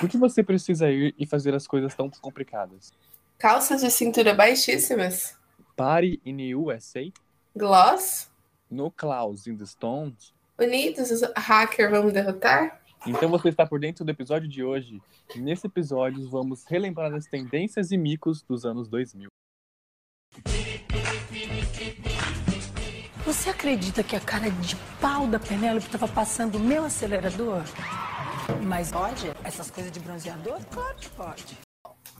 Por que você precisa ir e fazer as coisas tão complicadas? Calças de cintura baixíssimas. Party in USA? Gloss. No Klaus in the Stones? Unidos, os hacker vamos derrotar? Então você está por dentro do episódio de hoje. Nesse episódio vamos relembrar as tendências e micos dos anos 2000. Você acredita que a cara de pau da Penélope estava passando o meu acelerador? Mas pode? Essas coisas de bronzeador? Claro que pode.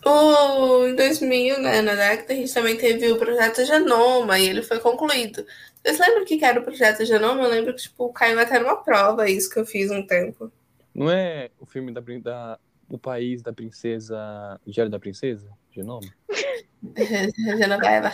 O, em 2000, né, na década, a gente também teve o projeto Genoma e ele foi concluído. Vocês lembram o que era o projeto Genoma? Eu lembro que tipo, caiu até numa prova isso que eu fiz um tempo. Não é o filme da, da O País da Princesa. Diário da Princesa? Genoma? Genoveva.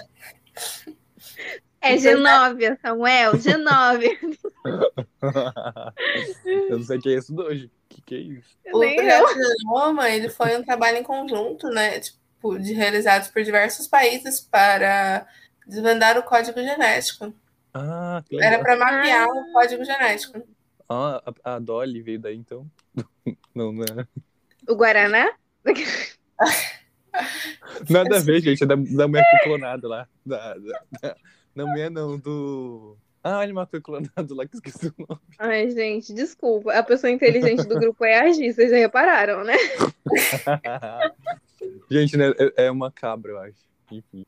É G9, Samuel, G9. eu não sei o que é isso hoje. O que, que é isso? O projeto Genoma, ele foi um trabalho em conjunto, né? Tipo, de realizados por diversos países para desvendar o código genético. Ah, que Era legal. para mapear o código genético. Ah, a, a Dolly veio daí então? Não, não é. O Guaraná? Nada a ver, gente. É da, da mulher clonada lá. Da, da, da, da mulher não, do. Ah, animal que foi clonado lá, que esqueci o nome. Ai, gente, desculpa. A pessoa inteligente do grupo é a Gi, vocês já repararam, né? gente, né? É, é uma cabra, eu acho. Enfim.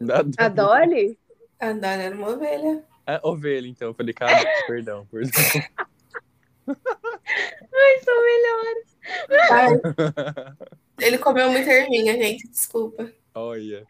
Da, A Dolly? A Dona era uma ovelha. É ovelha, então. Eu falei cabra, perdão, perdão. Ai, são melhores. Ai, ele comeu muita ervinha, gente. Desculpa. Olha.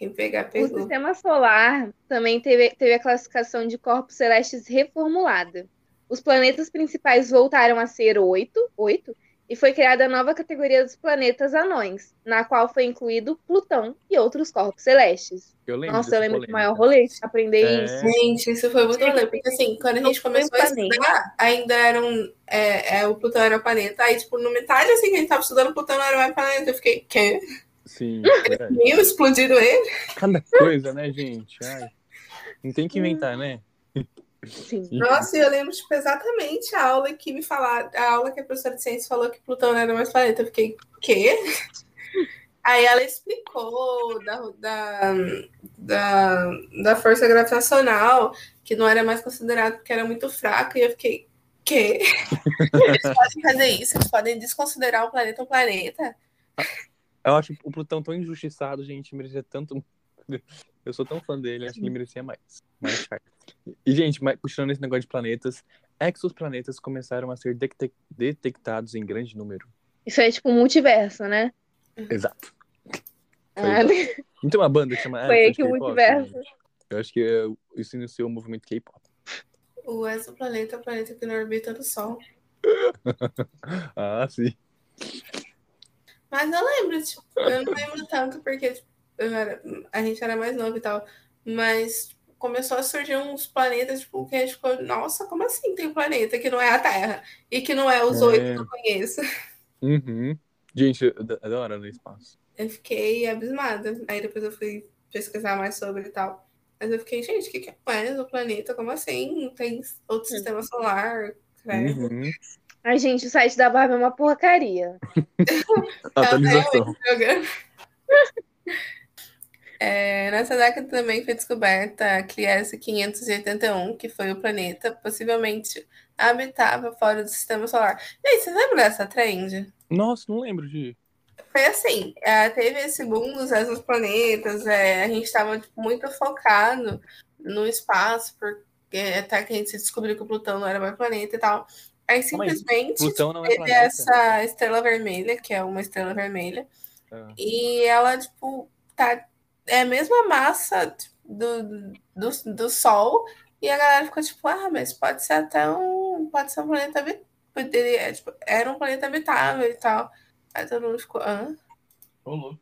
Quem pegar, O pegou. sistema solar também teve, teve a classificação de corpos celestes reformulada. Os planetas principais voltaram a ser oito, oito e foi criada a nova categoria dos planetas anões, na qual foi incluído Plutão e outros corpos celestes. Eu lembro. Nossa, eu lembro que o polêmica. maior rolê de aprender É. isso. Gente, isso foi muito rolê, porque assim, quando a gente começou a estudar, ainda era um. É, é, o Plutão era o planeta. Aí, tipo, no metade assim que a gente tava estudando, o Plutão não era mais planeta. Eu fiquei, quê? Sim. Meio explodido ele. Cada coisa, né, gente? Ai. Não tem que inventar, né? Sim. Nossa, eu lembro, tipo, exatamente a aula que me falaram, a aula que a professora de ciência falou que Plutão não era mais planeta. Eu fiquei, quê? Aí ela explicou da, da, da, da força gravitacional, que não era mais considerado porque era muito fraca, e eu fiquei, quê? Eles podem fazer isso, eles podem desconsiderar o planeta um planeta. Eu acho o Plutão tão injustiçado, gente. Merecia tanto. Eu sou tão fã dele, acho que ele merecia mais. mais e, gente, continuando esse negócio de planetas, exoplanetas começaram a ser detec- detectados em grande número. Isso é tipo um multiverso, né? Exato. Ah, Não tem uma banda que chama Foi aí que o multiverso. gente? Eu acho que é, isso iniciou o movimento K-pop. O exoplaneta é o planeta que não orbita do Sol. Ah, sim. Mas eu lembro, tipo, eu não lembro tanto porque tipo, eu era- a gente era mais novo e tal. Mas tipo, começou a surgir uns planetas, tipo, que a gente ficou, nossa, como assim tem um planeta que não é a Terra? E que não é os É. oito que eu conheço. Uhum. Gente, eu adoro no espaço. Eu fiquei abismada. Aí depois eu fui pesquisar mais sobre e tal. Mas eu fiquei, gente, o que, que é um exoplaneta? Como assim? Tem outro sistema solar? Uhum. Ai, gente, o site da Barbie é uma porcaria. Atualização. É, nessa década também foi descoberta a Clies 581, que foi o planeta possivelmente habitável fora do sistema solar. Gente, vocês lembram dessa trend? Nossa, não lembro de. Foi assim, é, teve esse boom dos exoplanetas, é, a gente estava muito focado no espaço, porque até que a gente descobriu que o Plutão não era mais planeta e tal. Aí simplesmente não é teve essa estrela vermelha, que é uma estrela vermelha, Ah. e ela, tipo, tá. É a mesma massa tipo, do, do, do Sol. E a galera ficou tipo, ah, mas pode ser até um. Pode ser um planeta habitável. Poderia, tipo, era um planeta habitável e tal. Aí todo mundo ficou, hã? Ô, louco.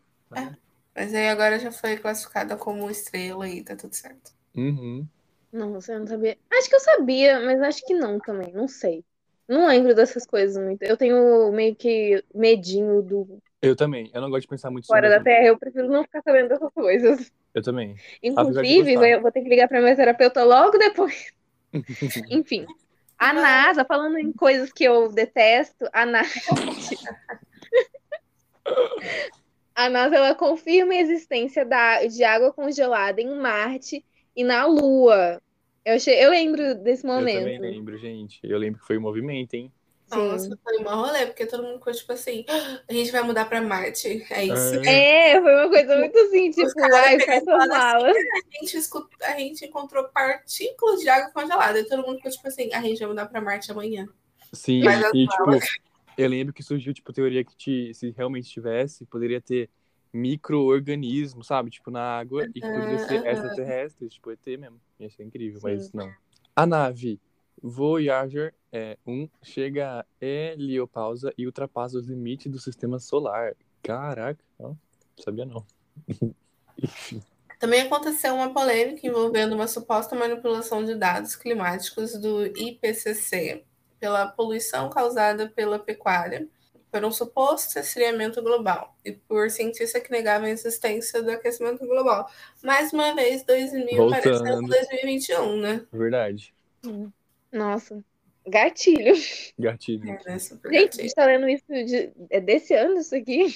Mas aí agora já foi classificada como estrela e tá tudo certo. Uhum. Nossa, eu não sabia. Acho que eu sabia, mas acho que não também. Não sei. Não lembro dessas coisas muito. Eu tenho meio que medinho do Eu também. Eu não gosto de pensar muito fora da Terra. Eu prefiro não ficar sabendo dessas coisas. Eu também. Inclusive, eu vou ter que ligar pra minha terapeuta logo depois. Enfim. A NASA, falando em coisas que eu detesto, a NASA. A NASA ela confirma a existência da, de água congelada em Marte e na Lua. Eu, achei, eu lembro desse Eu momento. também lembro, gente. Eu lembro que foi um movimento, hein? Nossa, foi uma rolê, porque todo mundo ficou tipo assim, "Ah, a gente vai mudar pra Marte. É isso. Ah, É, foi uma coisa muito assim, tipo, ai, assim, malas. A gente, escu- a gente encontrou partículas de água congelada. E todo mundo ficou tipo assim, a gente vai mudar pra Marte amanhã. Sim, Mas e tipo, eu lembro que surgiu, tipo, teoria que te- se realmente tivesse, poderia ter micro-organismos, sabe? Tipo, na água, e que poderia ser Aham. extraterrestres, tipo, ET mesmo. Ia ser incrível, mas Sim. não. A nave Voyager é, 1 chega a heliopausa e ultrapassa os limites do sistema solar. Caraca, ó, sabia não. Também aconteceu uma polêmica envolvendo uma suposta manipulação de dados climáticos do IPCC pela poluição causada pela pecuária, por um suposto esfriamento global e por cientistas que negavam a existência do aquecimento global. Mais uma vez, 2000 parecendo Voltando. 2021, né? Verdade. Nossa, gatilho. Gatilho. É, né? Gente, a gatilho. gente tá lendo isso de, é desse ano, isso aqui?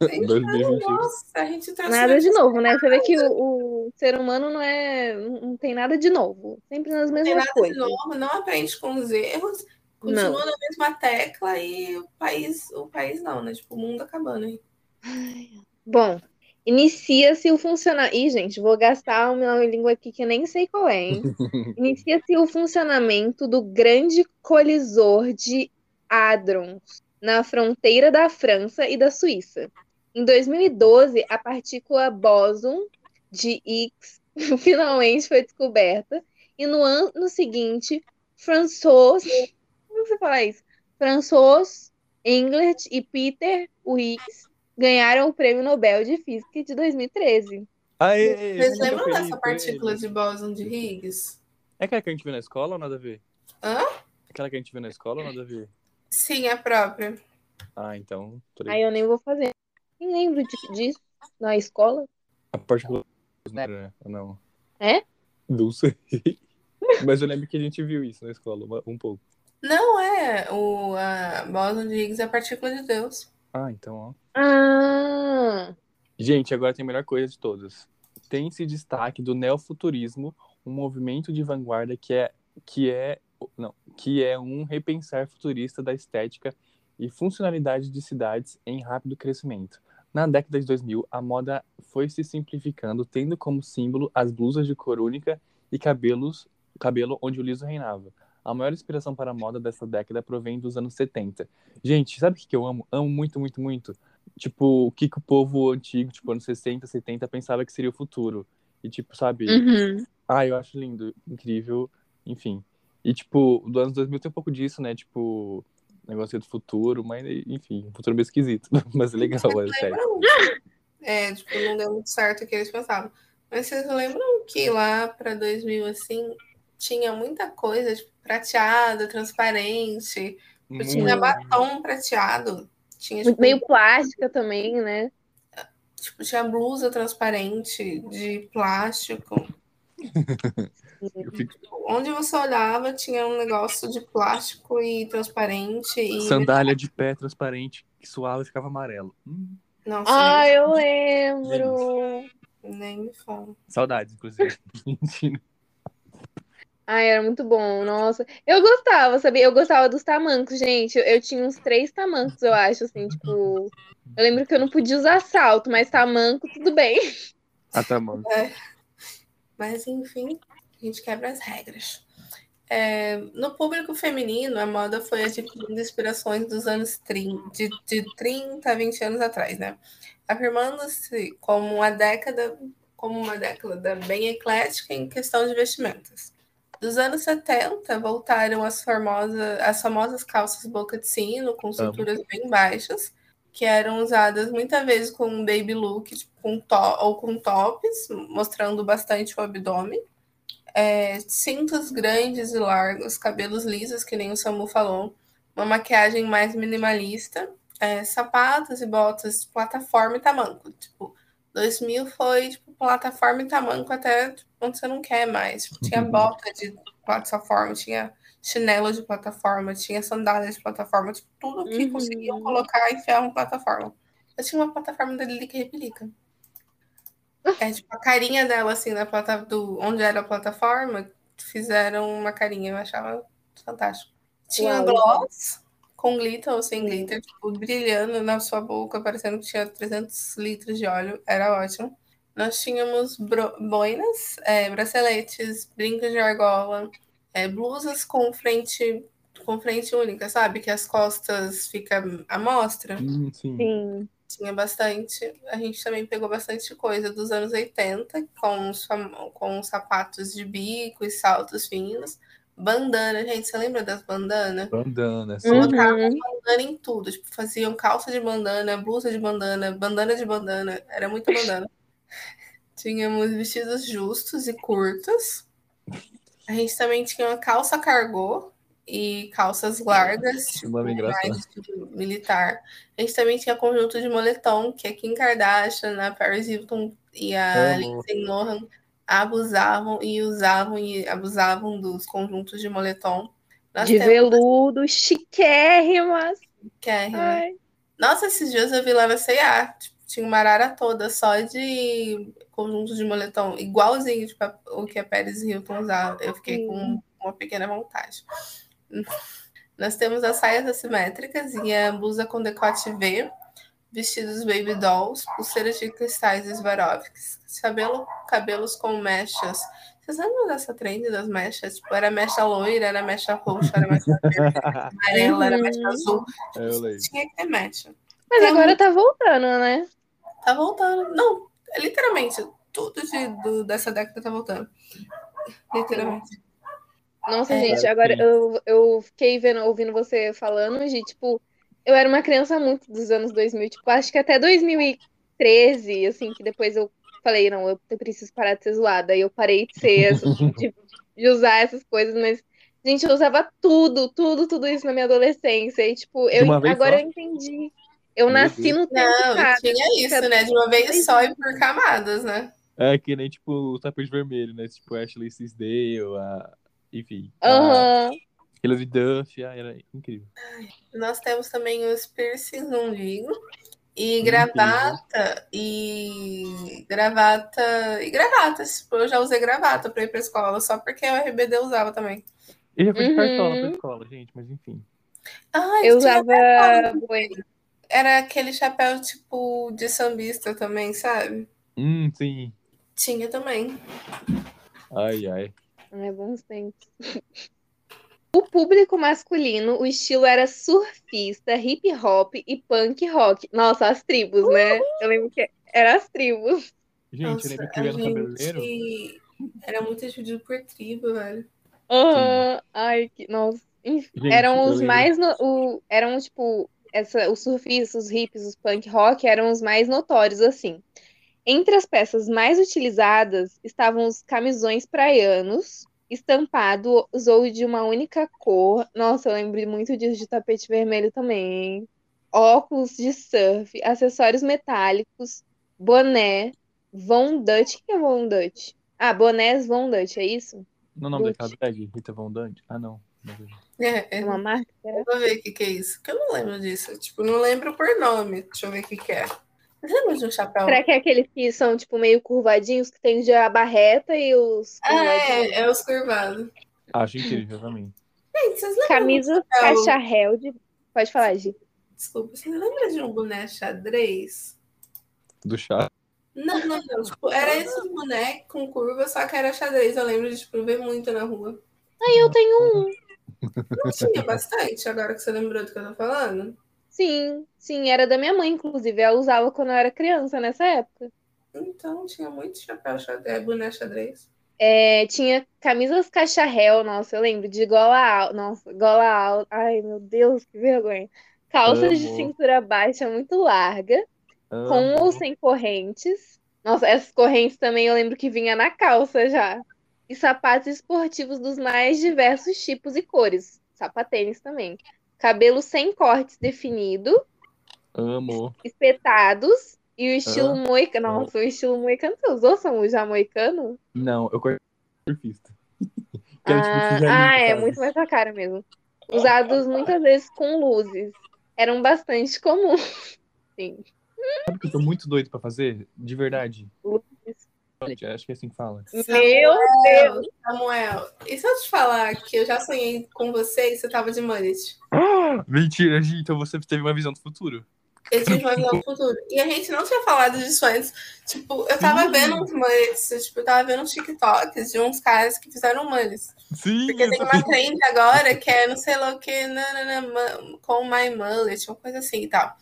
2021. Nossa, a gente trouxe Nada de novo, né? Você vê que o, o ser humano não é. Não tem nada de novo. Sempre nas Não tem mesmas nada de coisas. novo, não aprende com os erros, continua Não. na mesma tecla e o país, o país não, né? Tipo, o mundo acabando aí. Bom, inicia-se o funcionamento. Ih, gente, vou gastar uma língua aqui que eu nem sei qual é, hein? Inicia-se o funcionamento do grande colisor de Hadrons na fronteira da França e da Suíça. Em 2012, a partícula bóson de Higgs finalmente foi descoberta e no ano seguinte, François, como você fala isso? François Englert e Peter Higgs ganharam o Prêmio Nobel de Física de 2013. Aê, Vocês lembram feliz dessa partícula de bóson de Higgs? É aquela que a gente viu na escola ou nada a ver? Hã? Aquela que a gente viu na escola ou nada a ver? Sim, a própria. Ah, então. Aí ligado. eu nem vou fazer. Nem lembro disso na escola. A partícula. Né? Não. É? Não sei. Mas eu lembro que a gente viu isso na escola, um pouco. Não é o a bóson de Higgs é a partícula de Deus. Ah, então, ó. Ah, Gente, agora tem a melhor coisa de todas. Tem-se destaque do neofuturismo, um movimento de vanguarda que é, que é, não, que é um repensar futurista da estética e funcionalidade de cidades em rápido crescimento. Na década de 2000, a moda foi se simplificando, tendo como símbolo as blusas de cor única e cabelos, cabelo onde o liso reinava. A maior inspiração para a moda dessa década provém dos anos 70. Gente, sabe o que eu amo? Amo muito, muito, muito tipo, o que, que o povo antigo, tipo, anos 60, 70, pensava que seria o futuro. E, tipo, sabe? uhum. Ah, eu acho lindo, incrível, enfim. E, tipo, do anos 2000 tem um pouco disso, né? Tipo, negócio do futuro, mas, enfim, um futuro meio esquisito. Mas é legal, é sério. É, tipo, não deu muito certo o que eles pensavam. Mas vocês lembram que lá para 2000, assim, tinha muita coisa, tipo, prateado, transparente. Tipo, Tinha Muito. batom prateado. Tinha, tipo, meio plástica também, né? tipo, tinha blusa transparente de plástico. Fico- Onde você olhava, tinha um negócio de plástico e transparente. E... Sandália de pé transparente, que suava e ficava amarelo. Hum, Nossa, Ah, eu lembro. nem me fala. saudades, inclusive. Mentira. Ai, era muito bom, nossa. Eu gostava, sabia? Eu gostava dos tamancos, gente. Eu, eu tinha uns três tamancos, eu acho, assim, tipo. Eu lembro que eu não podia usar salto, mas tamanco, tudo bem. Ah, tá, mano. Mas, enfim, a gente quebra as regras. É, no público feminino, a moda foi adquirindo inspirações dos anos 30, de, de 30 a 20 anos atrás, né? Afirmando-se como uma década, como uma década bem eclética em questão de vestimentas. Dos anos 70, voltaram as, famosas, as famosas calças boca de sino, com cinturas bem baixas, que eram usadas muitas vezes com um baby look, tipo, com to ou com tops, mostrando bastante o abdômen. É, cintos grandes e largos, cabelos lisos, que nem o Samu falou, uma maquiagem mais minimalista, é, sapatos e botas plataforma e tamanco. Tipo, 2000 foi tipo, plataforma e tamanco até onde você não quer mais. Tipo, tinha bota de plataforma, tinha chinelo de plataforma, tinha sandália de plataforma, tipo, tudo que Uhum. conseguiam colocar e enfiar uma plataforma. Eu tinha uma plataforma da Lilica Repelica. É tipo a carinha dela, assim, na plata do, onde era a plataforma, fizeram uma carinha, eu achava fantástico. Tinha Uau. gloss com glitter ou sem glitter, tipo, brilhando na sua boca, parecendo que tinha 300 litros de óleo, era ótimo. Nós tínhamos boinas, é, braceletes, brincos de argola, é, blusas com frente com frente única, sabe? Que as costas ficam à mostra. Hum, sim. Sim. Tinha bastante. A gente também pegou bastante coisa dos anos 80, com com os sapatos de bico e saltos finos. Bandana, gente, você lembra das bandanas? Bandana, sim. Uhum. Bandana em tudo. Tipo, faziam calça de bandana, blusa de bandana, bandana de bandana. Era muita bandana. Tínhamos vestidos justos e curtos. A gente também tinha uma calça cargô e calças largas, Que tipo, mais estilo militar. A gente também tinha conjunto de moletom, que a Kim Kardashian, a Paris Hilton e a Amo. Lindsay Lohan abusavam e usavam e abusavam dos conjuntos de moletom. Nós De temos veludo, chiquérrimas. Ai. Nossa, esses dias eu vi lá na C&A, tipo, tinha uma arara toda só de conjunto de moletom, igualzinho tipo, o que a Paris Hilton usava. Eu fiquei com uma pequena vontade. Nós temos as saias assimétricas e a blusa com decote V, vestidos baby dolls, pulseiras de cristais Swarovskis, cabelo, cabelos com mechas. Vocês lembram dessa trend das mechas? Tipo, era mecha loira, era mecha roxa, era mecha verde, amarela, era mecha azul. É. Tinha que ter mecha. Mas Tem agora tá voltando, né? Tá voltando. Não, é literalmente, tudo de, do- dessa década tá voltando. Literalmente. Nossa, É. gente, agora eu, eu fiquei vendo, ouvindo você falando de, tipo, eu era uma criança muito dos anos 2000, tipo, acho que até 2013, assim, que depois eu falei, não, eu preciso parar de ser zoada. Aí eu parei de ser, assim, de, de usar essas coisas, mas, gente, eu usava tudo, tudo, tudo isso na minha adolescência. E, tipo, eu, agora só? eu entendi. Eu Meu nasci Deus. no tempo Não, errado. tinha isso, né? De uma vez só e por camadas, né? É que nem, tipo, o tapete vermelho, né? Tipo, Ashley Tisdale, a... Enfim. a Aham. Hilary Duff, ah, era incrível. Nós temos também os piercings no umbigo. E Incrível. gravata e gravata e gravatas. Tipo, eu já usei gravata pra ir pra escola, só porque a RBD usava também. Eu já fui de Uhum. cartola pra escola, gente, mas enfim. Ai, Eu usava bueno. Era aquele chapéu tipo de sambista também, sabe? Hum, sim. Tinha também. Ai, ai. É bons tempos. O público masculino, o estilo era surfista, hip hop e punk rock. Nossa, as tribos, né? Eu lembro que era as tribos. Gente, Nossa, eu lembro que eu ia no cabeleireiro. era muito dividido por tribo, velho. Aham. Ai, que. Nossa. Gente, eram os mais. no- o, eram, tipo. Essa, os surfistas, os hips, os punk rock eram os mais notórios, assim. Entre as peças mais utilizadas estavam os camisões praianos, estampados ou de uma única cor. Nossa, eu lembro muito disso de tapete vermelho também. Óculos de surf, acessórios metálicos, boné, Von Dutch. O que é Von Dutch? Ah, bonés Von Dutch, é isso? No nome Gucci. daquela drag, Rita Von Dutch? Ah, não. É, É é. uma marca? será? Vou ver o que, que é isso. Porque eu não lembro disso. Tipo, não lembro por nome. Deixa eu ver o que, que é. Você lembra de um chapéu? Será que é aqueles que são, tipo, meio curvadinhos, que tem já a barreta e os Ah, é, é os curvados. Acho incrível também. Gente, vocês lembram? Camisa cacharel de... Pode falar, Gi. Desculpa, vocês lembram de um boné xadrez? Do chá. Não, não, não. Tipo, era esse boneco com curva, só que era xadrez. Eu lembro de tipo, ver muito na rua. Aí eu tenho um. Não tinha bastante, agora que você lembrou do que eu tô falando. Sim, sim, era da minha mãe, inclusive. Ela usava quando eu era criança, nessa época. Então, tinha muito chapéu xadrez, é, boné xadrez. É, tinha camisas cacharel, nossa, eu lembro, de gola alta. Nossa, gola alta. Ai, meu Deus, que vergonha. Calças de Amo. cintura baixa muito larga, com Amo. ou sem correntes. Nossa, essas correntes também eu lembro que vinha na calça já. E sapatos esportivos dos mais diversos tipos e cores. Sapatênis também. Cabelo sem cortes definido, Amo. espetados e o estilo Ah. moicano. Nossa, o estilo moicano. Você usou, Samu, já moicano? Não, eu cortei surfista. Era, tipo, Ah, ah, é sabe? muito mais a cara mesmo. Usados muitas vezes com luzes. Eram bastante comuns. Sim. Sabe o que eu tô muito doido pra fazer? De verdade. Luiz. Acho que é assim que fala. Meu Deus. Samuel, e se eu te falar que eu já sonhei com você e você tava de mullet? Mentira, Gi, então você teve uma visão do futuro. Eu tive uma visão do futuro. E a gente não tinha falado disso antes. Tipo, eu tava Sim. vendo uns mullets, tipo, eu tava vendo uns TikToks de uns caras que fizeram mullets. Sim, Porque tem uma trend agora que é não sei lá o que, nanana, com my mullet, uma coisa assim e tal.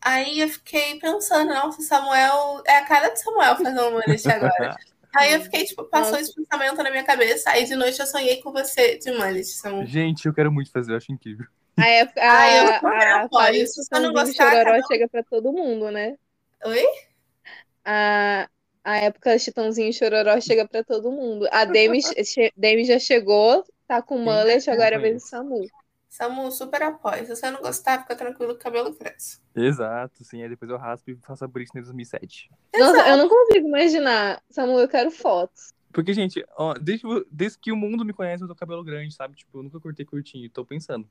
Aí eu fiquei pensando, nossa, Samuel. É a cara de Samuel fazer um mullet agora. Aí eu fiquei, tipo, passou Nossa. esse pensamento na minha cabeça. Aí de noite eu sonhei com você de mullet, Samuel. Gente, eu quero muito fazer, eu acho incrível. A época, Ah, eu a, a, do Se você não e gostar, Chororó cada chega pra todo mundo, né? Oi? A, a época Chitãozinho e Chororó chega pra todo mundo. A Demi, che- Demi já chegou, tá com mullet, agora é a vez do conheço. Samu. Samu, super apoio. Se você não gostar, fica tranquilo que o cabelo cresce. Exato, sim. Aí depois eu raspo e faço a Britney 2007. Nossa, eu não consigo imaginar. Samu, eu quero fotos. Porque, gente, ó, desde, desde que o mundo me conhece, eu tô com cabelo grande, sabe? Tipo, eu nunca cortei curtinho, tô pensando.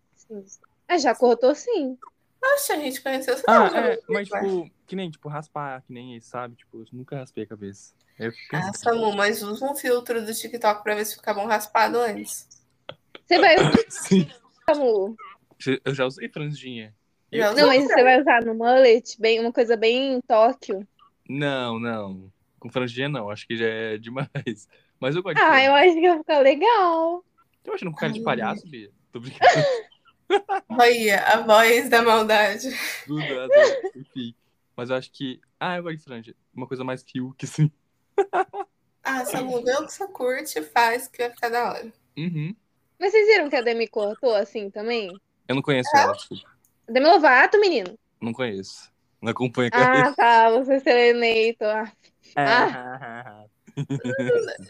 Ah, já cortou sim. Poxa, a gente conheceu você Ah, tava é, mas, tipo, que nem, tipo, raspar, que nem esse, sabe? Tipo, eu nunca raspei a cabeça. Eu fico Ah. Samu, mas usa um filtro do TikTok pra ver se fica bom raspado antes. Você vai, Sim. Eu já usei franjinha. Eu- usou? Não, mas você vai usar no mullet, bem, uma coisa bem Tóquio. Não, não. Com franjinha não, acho que já é demais. Mas eu gosto de Ah, eu acho que vai ficar legal. Tô achando com cara de palhaço, Bia. Tô brincando. Olha, a voz da maldade. Do nada, enfim. Mas eu acho que. Ah, eu gosto de franja. Uma coisa mais Fiuk, assim. Ah, Samu, vê o que você curte e faz que vai ficar da hora. Uhum. Mas vocês viram que a Demi cortou assim também? Eu não conheço ela, desculpa. Demi Lovato, menino. Não conheço. Não acompanho a carreira. Ah, tá. Você selenator. Ah.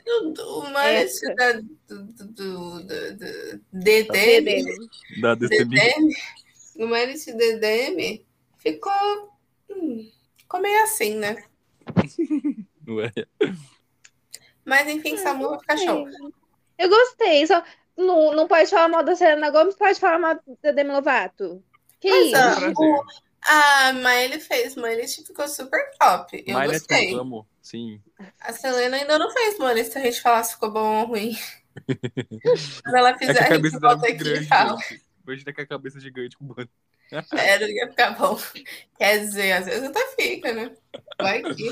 O, o mullet Essa. da, do, do, do, do, do DDM. Da. DDM, o mullet DDM ficou, hum, ficou meio assim, né? Ué. Mas enfim, Samu vai ficar show. Eu gostei. Só não, não pode falar mal da Selena Gomes, pode falar mal da Demi Lovato. Que Mas, isso? ah, o- a Miley fez e ficou super top. Eu Miley é gostei. tudo, amo. Sim. A Selena ainda não fez mullet se a gente falar se ficou bom ou ruim. Quando ela É fizer, que a a gente é volta muito aqui e grande, fala. gente. Imagina com a cabeça gigante com banda. Sério, ia ficar bom. Quer dizer, às vezes até fica, né? Vai que.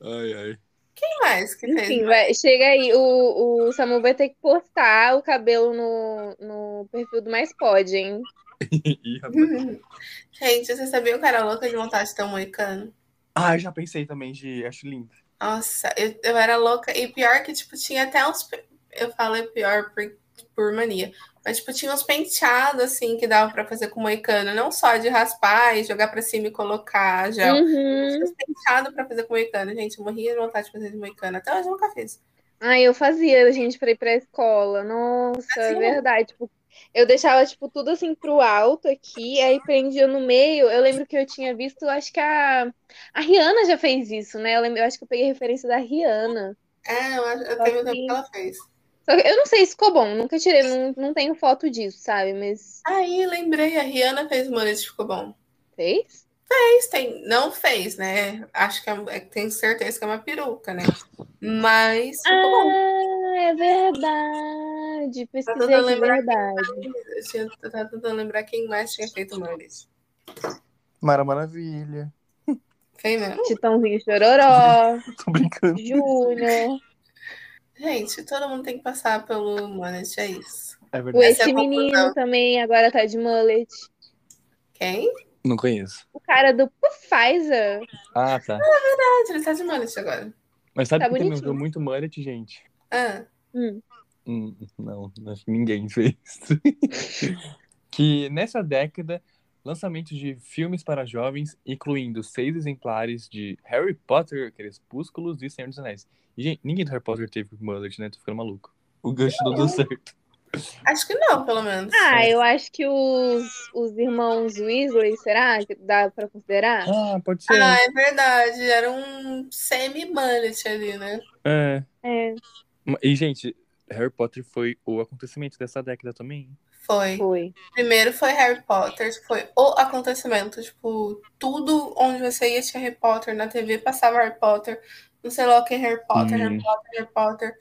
Ai, ai. Quem mais que Enfim, fez? vai, chega aí. O, o Samu vai ter que postar o cabelo no, no perfil do Mais Pode, hein? Ih, rapaz. Gente, você sabia que eu era louca de vontade de ter um moicano? Ah, eu já pensei também de. Acho lindo. Nossa, eu, eu era louca. E pior que, tipo, tinha até uns. Eu falei pior por, por mania. Mas, tipo, tinha uns penteados, assim, que dava pra fazer com moicano. Não só de raspar e jogar pra cima e colocar gel. Uhum. Tinha uns penteados pra fazer com moicano. Gente, eu morria de vontade de fazer de moicano. Até hoje eu nunca fiz. Ah, eu fazia, gente, pra ir pra escola. Nossa, é verdade. Tipo, eu deixava, tipo, tudo assim pro alto aqui, aí prendia no meio. Eu lembro que eu tinha visto, acho que a, a Rihanna já fez isso, né? Eu, lembro, eu acho que eu peguei referência da Rihanna. É, eu, eu tenho tempo que ela fez. Só que eu não sei se ficou bom, nunca tirei, não, não tenho foto disso, sabe? Mas Aí, lembrei, a Rihanna fez mullet e ficou bom. fez? Fez, tem, não fez, né? Acho que é, é- tenho certeza que é uma peruca, né? Mas ficou bom. Ah, é verdade. Pesquisei tentando lembrar verdade. Eu tinha- tentando lembrar quem mais tinha feito mullet. Mara Maravilha. Foi mesmo. Titãozinho Chororó, Tô brincando. Júnior, Gente, todo mundo tem que passar pelo mullet, é isso. É o verdade. Essa é esse menino também agora tá de mullet. Quem? Não conheço. O cara do Pfizer. Ah, tá. Ah, ele tá de mullet agora. Mas sabe Tá também bonitinho. usou muito mullet, gente? Ah, Hum. Hum, não, acho que ninguém fez. que nessa década, lançamentos de filmes para jovens, incluindo seis exemplares de Harry Potter, Crepúsculos e Senhor dos Anéis. E, gente, ninguém do Harry Potter teve mullet, né? Tô ficando maluco. O gancho não deu certo. acho que não, pelo menos. Ah, eu acho que os, os irmãos Weasley, será que dá pra considerar? Ah, pode ser. Ah, é verdade. Era um semi-mullet ali, né? É. É. E, gente, Harry Potter foi o acontecimento dessa década também. Foi. Foi. Primeiro foi Harry Potter, foi o acontecimento. Tipo, tudo onde você ia tinha Harry Potter, na TV passava Harry Potter, não sei lá o que Harry Potter, Hum. Harry Potter, Harry Potter.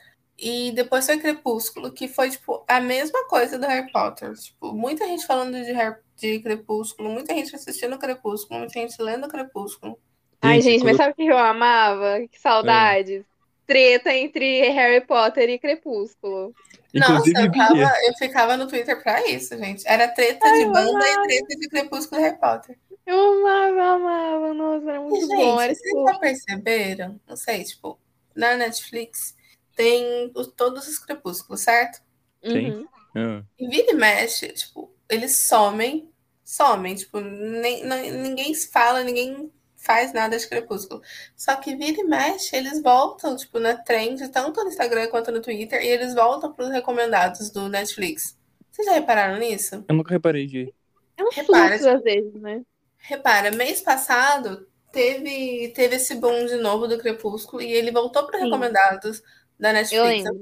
E depois foi Crepúsculo, que foi, tipo, a mesma coisa do Harry Potter. Tipo, muita gente falando de, Harry, de Crepúsculo, muita gente assistindo Crepúsculo, muita gente lendo Crepúsculo. Ai, gente, mas quando- sabe o que eu amava? Que saudade. Treta entre Harry Potter e Crepúsculo. Inclusive, Nossa, eu, tava, eu ficava no Twitter pra isso, gente. Era treta de eu banda amava. e treta de Crepúsculo e Harry Potter. Eu amava, amava. Nossa, era E, muito gente, bom. Era, vocês tipo, já perceberam? Não sei, tipo, na Netflix tem os- todos os crepúsculos, certo? Sim. uhum. ah, E vira e mexe, tipo, eles somem, somem, tipo, nem, nem- ninguém se fala, ninguém faz nada de crepúsculo. Só que vira e mexe, eles voltam, tipo, na trend, tanto no Instagram quanto no Twitter, e eles voltam pros recomendados do Netflix. Vocês já repararam nisso? eu nunca reparei de. É um Repara, fluxo às vezes, né? Repara, mês passado teve, teve esse boom de novo do Crepúsculo e ele voltou para recomendados da Eu Netflix. lembro.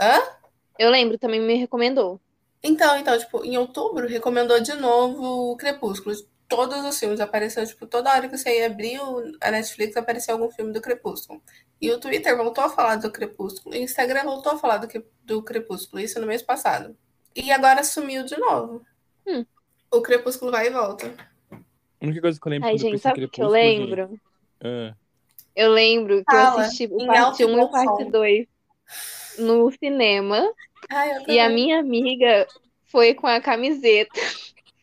Hã? Eu lembro, também me recomendou. Então, então, tipo, em outubro recomendou de novo o Crepúsculo. Todos os filmes apareceu, tipo, toda hora que você ia abrir o- a Netflix apareceu algum filme do Crepúsculo. E o Twitter voltou a falar do Crepúsculo, e o Instagram voltou a falar do, do Crepúsculo, isso no mês passado. E agora sumiu de novo. Hum. O Crepúsculo vai e volta. A única coisa que eu lembro Ai, eu gente, sabe o que eu gente, lembro? ah, Eu lembro que eu Fala, assisti o parte alto e 1 e parte som. 2 no cinema. Ai, eu E a minha amiga foi com a camiseta.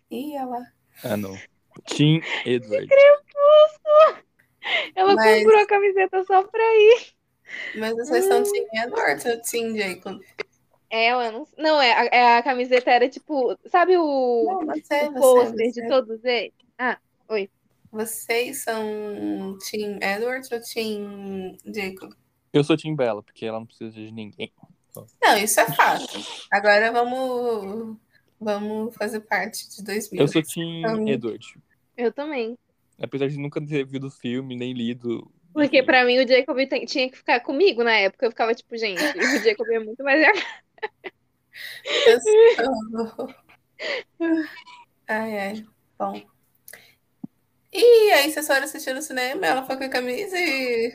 Ih, ela. ah, não. Tim Edward. Ela Mas- comprou a camiseta só pra ir. Mas vocês são Team Edward ou Team Jacob? Ela não. Não, é, a, é, a camiseta era tipo. Sabe o, Não, você, o pôster de todos eles? Vocês são Team Edward ou Team Jacob? Eu sou Tim Bella, porque ela não precisa de ninguém. Não, isso é fato. Agora vamos, vamos fazer parte de 2000. Eu sou Tim Então- Edward. Eu também. Apesar de nunca ter visto o filme, nem lido. Porque pra mim o Jacob tem- tinha que ficar comigo na época. Eu ficava tipo, gente, o Jacob é muito mais. Ai, ai. Bom. E aí, vocês foram assistir no cinema? Ela foi com a camisa e.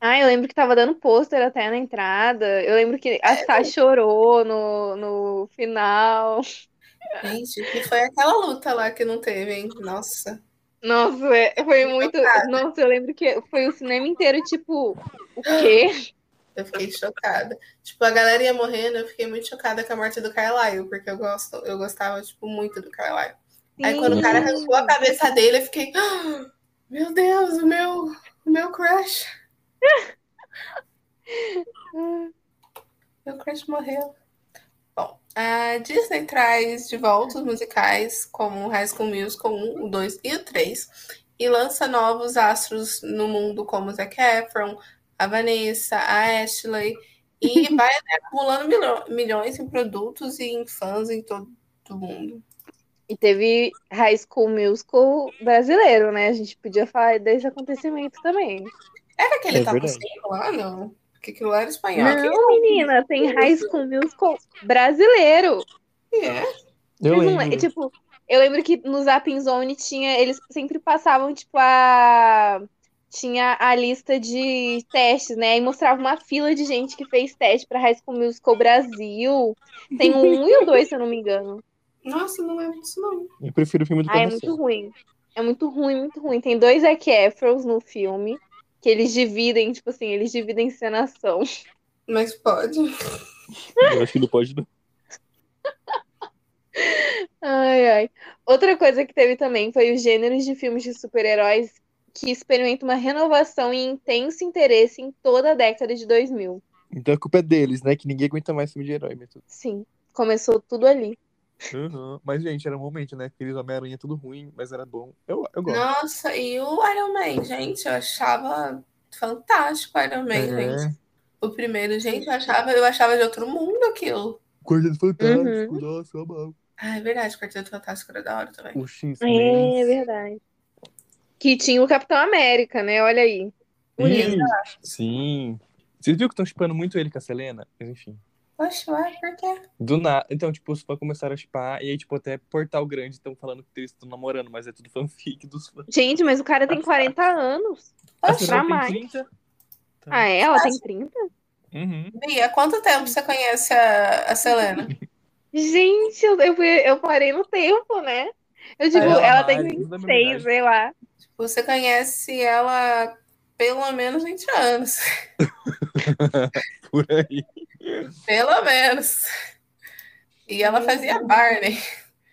Ah, eu lembro que tava dando pôster até na entrada. Eu lembro que a Sá chorou no, no final. Gente, que foi aquela luta lá que não teve, hein? Nossa. Nossa, é- foi muito. chocada. Nossa, eu lembro que foi o cinema inteiro, tipo, o quê? Eu fiquei chocada. Tipo, a galera ia morrendo, eu fiquei muito chocada com a morte do Carlyle, porque eu, gosto, eu gostava, tipo, muito do Carlyle. Aí quando o cara Sim. arrancou a cabeça dele, eu fiquei. "Ah, meu Deus, o meu, o meu crush. Meu crush morreu. A Disney traz de volta os musicais como High School Musical 1, o 2 e o 3 e lança novos astros no mundo como Zac Efron, a Vanessa, a Ashley e vai né, acumulando milho- milhões em produtos e em fãs em todo o mundo. E teve High School Musical brasileiro, né? A gente podia falar desse acontecimento também. Era aquele É top verdade. 5 lá, não? Porque aquilo lá era espanhol. Não, menina, tem High School Musical brasileiro. Que é? Eu não lembro. le- Tipo, eu lembro que no Zapping Zone tinha, eles sempre passavam, tipo, a. Tinha a lista de testes, né? E mostrava uma fila de gente que fez teste pra High School Musical Brasil. Tem o um e o dois, se eu não me engano. Nossa, não lembro disso não. Eu prefiro o filme do Ah, é muito ruim. É muito ruim, muito ruim. Tem dois Zac Efrons no filme, que eles dividem, tipo assim, eles dividem encenação. Mas pode. Eu acho que não pode. não. Ai, ai. Outra coisa que teve também foi os gêneros de filmes de super-heróis que experimentam uma renovação e intenso interesse em toda a década de 2000. Então a culpa é deles, né? Que ninguém aguenta mais filme de herói. Mas, tudo. Sim, começou tudo ali. Uhum. mas gente, era um momento, né? Aqueles Homem-Aranha tudo ruim, mas era bom. Eu, eu gosto. Nossa, e o Iron Man, gente, eu achava fantástico o Iron Man, É. gente. O primeiro, gente, eu achava, eu achava de outro mundo aquilo. Quarteto Fantástico, Uhum. nossa, eu amava. Ah, é verdade, o Quarteto Fantástico era da hora também. O X É verdade. Que tinha o Capitão América, né? Olha aí. O Linda. Sim. Vocês viram que estão chipando muito ele com a Selena? Mas enfim. Oxe, ué, por quê? Do nada. Então, tipo, os fãs começaram a chipar, e aí, tipo, até Portal Grande estão falando que eles estão namorando, mas é tudo fanfic dos fãs. Gente, mas o cara tem 40 anos. Oxe, pra tem mais. 30? Tá. Ah, é? Ela tem 30? Uhum. Bia, há quanto tempo você conhece a, a Selena? Gente, eu, eu, eu parei no tempo, né? Eu digo, Ela, ela tem Mari, tudo da mesma 26, idade. sei lá. Você conhece ela pelo menos 20 anos. Por aí. Pelo menos. E ela fazia Barney.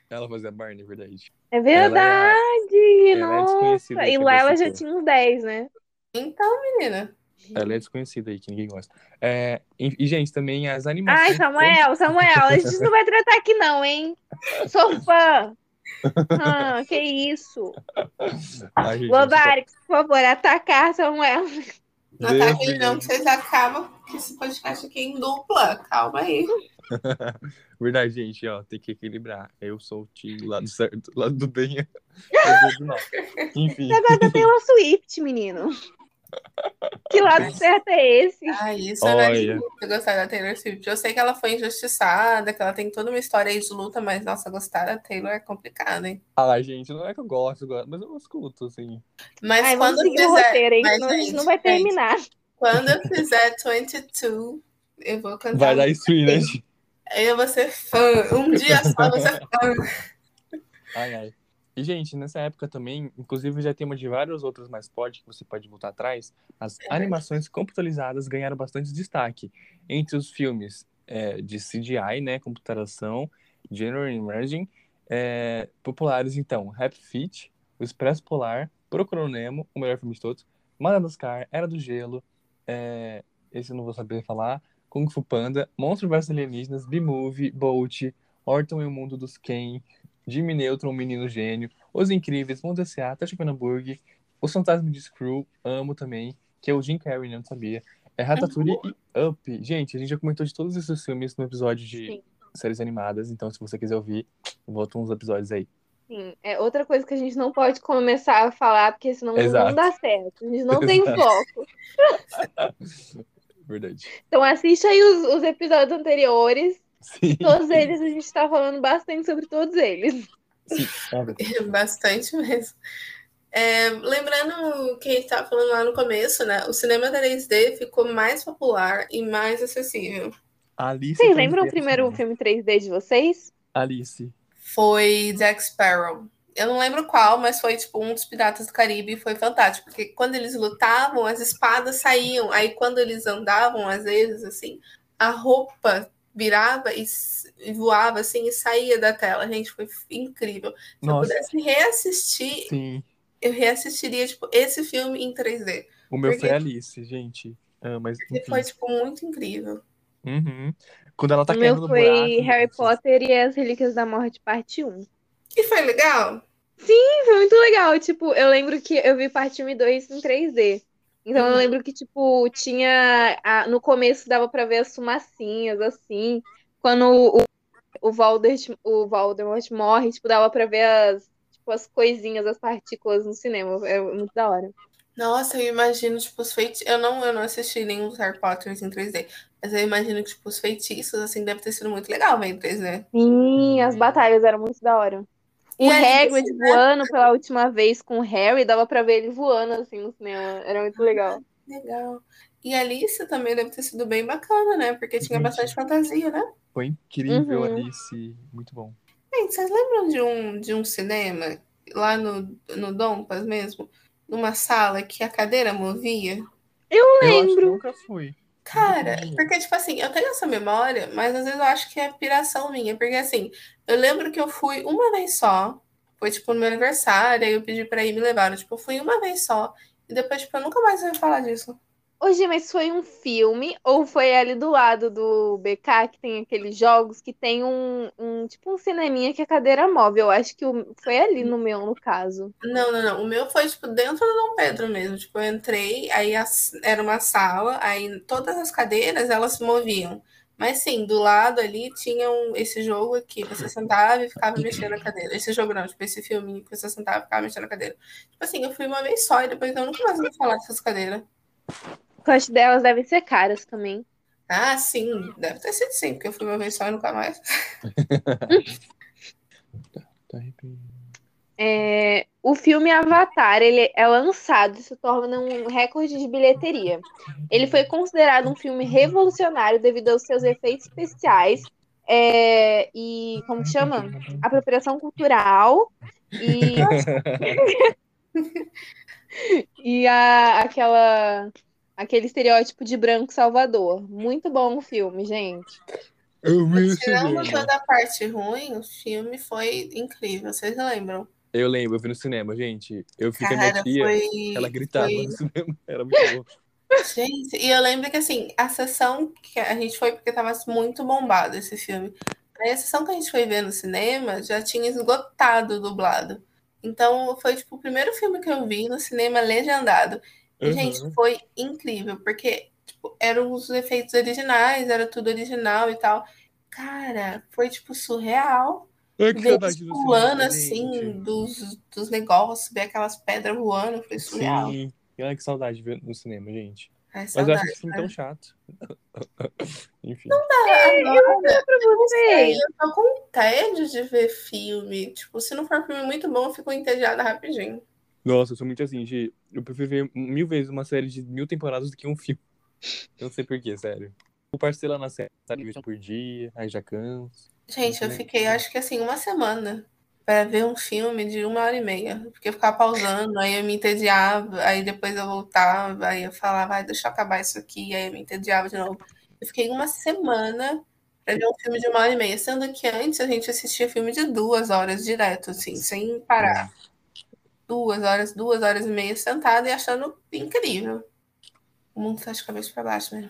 Ela fazia Barney, verdade. É verdade! ela é Nossa! E lá ela já tinha uns 10, né? Então, menina. Ela é desconhecida aí, que ninguém gosta. É, e, e, gente, também as animações. Ai, Samuel, Samuel, a gente não vai tratar aqui não, hein? Sou fã! Ah, que isso? Ai, Lobarix, por favor, atacar Samuel. Não ataque me ele não, que vocês acabam esse podcast aqui em dupla. Calma aí. Verdade, gente, ó, tem que equilibrar. Eu sou o time do lado certo, do lado do bem. eu do mal. Enfim. Agora da Taylor Swift, menino. Que lado certo é esse? Ah, isso eu Olha. admito gostar da Taylor Swift. Eu sei que ela foi injustiçada, que ela tem toda uma história aí de luta, mas nossa, gostar da Taylor é complicado, hein? Ah, gente, não é que eu gosto, eu mas eu escuto, assim. Mas Ai, quando vamos eu seguir o roteiro, hein? mas, gente não vai gente. Quando eu fizer 22, eu vou cantar. Vai dar stream, né, gente? Eu vou ser fã. Um dia só eu vou ser fã. Ai, ai. E, gente, nessa época também, inclusive já temos de vários outros mais pod que você pode voltar atrás, as animações computabilizadas ganharam bastante destaque. Entre os filmes é, de CGI, né, computação, General Emerging, é, populares, então, Happy Feet, O Expresso Polar, Procurou Nemo, o melhor filme de todos, Madagascar, Era do Gelo, é, esse eu não vou saber falar, Kung Fu Panda, Monstro vs Alienígenas, B-Movie, Bolt, Orton e o Mundo dos Ken, Jimmy Neutron, Menino Gênio, Os Incríveis, Mundo S.A., Tasha Hamburg, Os Fantasmas de Screw, amo também, que é o Jim Carrey, não sabia. É Ratatouille e Up. Gente, a gente já comentou de todos esses filmes no episódio de Sim. séries animadas, então se você quiser ouvir, volta uns episódios aí. Sim, é outra coisa que a gente não pode começar a falar, porque senão Exato. não dá certo. A gente não tem Exato. foco. Verdade. Então assiste aí os, os episódios anteriores. Sim. Todos eles a gente tá falando bastante sobre todos eles. Sim. Verdade. Bastante mesmo. É, lembrando que a gente estava falando lá no começo, né? O cinema 3D ficou mais popular e mais acessível. Alice Vocês 3D lembram o primeiro filme 3D de vocês? Alice. Foi Jack Sparrow. Eu não lembro qual, mas foi tipo um dos Piratas do Caribe e foi fantástico, porque quando eles lutavam, as espadas saíam. Aí quando eles andavam, às vezes, assim, a roupa virava e, voava assim e saía da tela. Gente, foi incrível. Se eu Nossa, pudesse reassistir, sim. eu reassistiria tipo esse filme em 3D. O meu Porque- foi Alice, gente. Ah, mas foi tipo muito incrível. Uhum. Quando ela tá caindo no foi buraco. Harry. Potter e as Relíquias da Morte, parte 1. E foi legal? E foi muito legal. Tipo, eu lembro que eu vi parte 1 e 2 em 3D. Então eu Uhum. lembro que, tipo, tinha. a- no começo dava pra ver as fumacinhas, assim. Quando o, o, Voldemort, o Voldemort morre, tipo, dava pra ver as, tipo, as coisinhas, as partículas no cinema. É muito da hora. Nossa, eu imagino, tipo, os feitiços. Eu não, eu não assisti nenhum dos Harry Potters em 3D. Mas eu imagino que, tipo, os feitiços, assim, deve ter sido muito legal ver em 3D. Sim, as batalhas eram muito da hora. O E Hagrid voando pela última vez com o Harry, dava pra ver ele voando assim no cinema. Era muito legal. Legal. E a Alice também deve ter sido bem bacana, né? Porque tinha Gente. bastante fantasia, né? Foi incrível, Uhum. Alice. Muito bom. Gente, vocês lembram de um, de um cinema lá no, no Dompas mesmo? Numa sala que a cadeira movia? Eu Eu acho que lembro. nunca fui. Cara, porque, tipo assim, eu tenho essa memória, mas às vezes eu acho que é piração minha. Porque, assim, eu lembro que eu fui uma vez só. Foi, tipo, no meu aniversário, aí eu pedi pra ir me levar. Tipo, eu fui uma vez só. E depois, tipo, eu nunca mais ouvi falar disso. Hoje, mas foi um filme ou foi ali do lado do BK que tem aqueles jogos que tem um, um tipo um cineminha que é cadeira móvel. Eu acho que o- foi ali no meu, no caso. Não, não, não. O meu foi, tipo, dentro do Dom Pedro mesmo. Tipo, eu entrei, aí as- era uma sala, aí todas as cadeiras, elas se moviam. Mas sim, do lado ali tinha um, esse jogo aqui, você sentava e ficava mexendo na cadeira. Esse jogo não, tipo, esse filminho que você sentava e ficava mexendo na cadeira. Tipo assim, eu fui uma vez só e depois eu nunca mais ouvi falar dessas cadeiras. O delas devem ser caras também. Ah, sim, deve ter sido sim, porque eu fui uma vez só e nunca mais. Tá arrependido. É, o filme Avatar, ele é lançado e se torna um recorde de bilheteria. Ele foi considerado um filme revolucionário devido aos seus efeitos especiais é, e, como que chama? Apropriação cultural e, e a, aquela, aquele estereótipo de branco salvador. Muito bom o filme, gente. Eu vi no Tirando cinema. toda a parte ruim, o filme foi incrível, vocês lembram? Eu lembro, eu vi no cinema, gente. Eu minha Cara, tia, foi. ela gritava foi- no cinema. Era muito bom. Gente, e eu lembro que assim, a sessão que a gente foi porque tava muito bombado esse filme. Aí a sessão que a gente foi ver no cinema já tinha esgotado o dublado. Então foi tipo o primeiro filme que eu vi no cinema legendado. Uhum. gente, foi incrível, porque tipo, eram os efeitos originais, era tudo original e tal. Cara, foi tipo surreal. Ai, que Ver pulando assim gente. dos, dos negócios, ver aquelas pedras voando, foi surreal. Sim. Ai, que saudade de ver no cinema, gente. Ai, Mas eu acho esse filme né? tão chato. Enfim. Agora, Pra Sei, vocês. eu tô com tédio de ver filme. Tipo, se não for um filme muito bom, eu fico entediada rapidinho. Nossa, eu sou muito assim, Gi. Eu prefiro ver mil vezes uma série de mil temporadas do que um filme. Eu não sei porquê, sério. O parceiro lá na série, sabe, vejo por dia, aí já canso. Gente, eu fiquei, acho que assim, uma semana pra ver um filme de uma hora e meia. Porque eu ficava pausando, aí eu me entediava, aí depois eu voltava, aí eu falava, vai, deixa eu acabar isso aqui, aí eu me entediava de novo. Eu fiquei uma semana pra ver um filme de uma hora e meia, sendo que antes a gente assistia filme de duas horas direto, assim, sem parar. Duas horas, duas horas e meia sentada e achando incrível. O mundo tá de cabeça pra baixo mesmo.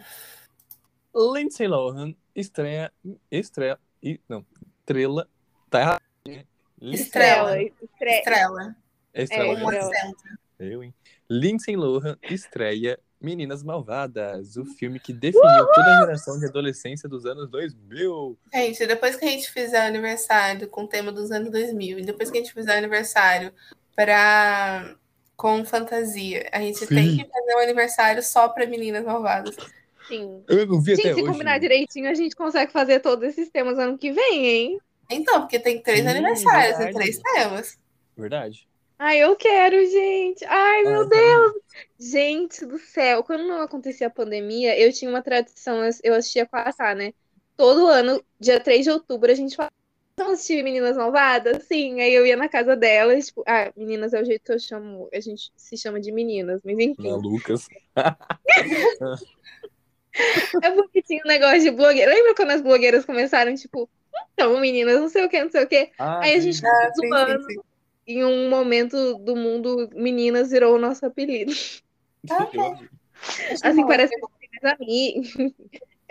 Lindsay Lohan estreia. Estreia. e- Não, estrela. Tá errado. né? Lindsay- Estrela. Estre- Estrela. É estrela. É, Um né? Estrela. Eu, hein? Lindsay Lohan estreia Meninas Malvadas, o filme que definiu toda a geração de adolescência dos anos 2000. Gente, depois que a gente fizer aniversário com o tema dos anos 2000, e depois que a gente fizer aniversário pra... com fantasia, a gente tem Sim. que fazer um aniversário só pra meninas malvadas. Sim. Eu não vi Gente, até se hoje. combinar direitinho, a gente consegue fazer todos esses temas ano que vem, hein? Então, porque tem três Sim, aniversários e verdade. três temas. Verdade. Ai, eu quero, gente. Ai, meu Ah, Deus. Gente do céu. Quando não acontecia a pandemia, eu tinha uma tradição, eu assistia com a Sá, né? Todo ano, dia 3 de outubro, a gente falava, vamos assistir Meninas Malvadas? Sim, aí eu ia na casa delas, tipo, ah, meninas é o jeito que eu chamo, a gente se chama de meninas, mas enfim. Malucas. É porque tinha um negócio de blogueira. Lembra quando as blogueiras começaram, tipo, então, meninas, não sei o que, não sei o que. Ah, Aí a sim. gente Ah, sim, zoando. sim, sim. Em um momento do mundo, meninas virou o nosso apelido. Ah. Assim, parece que amigos.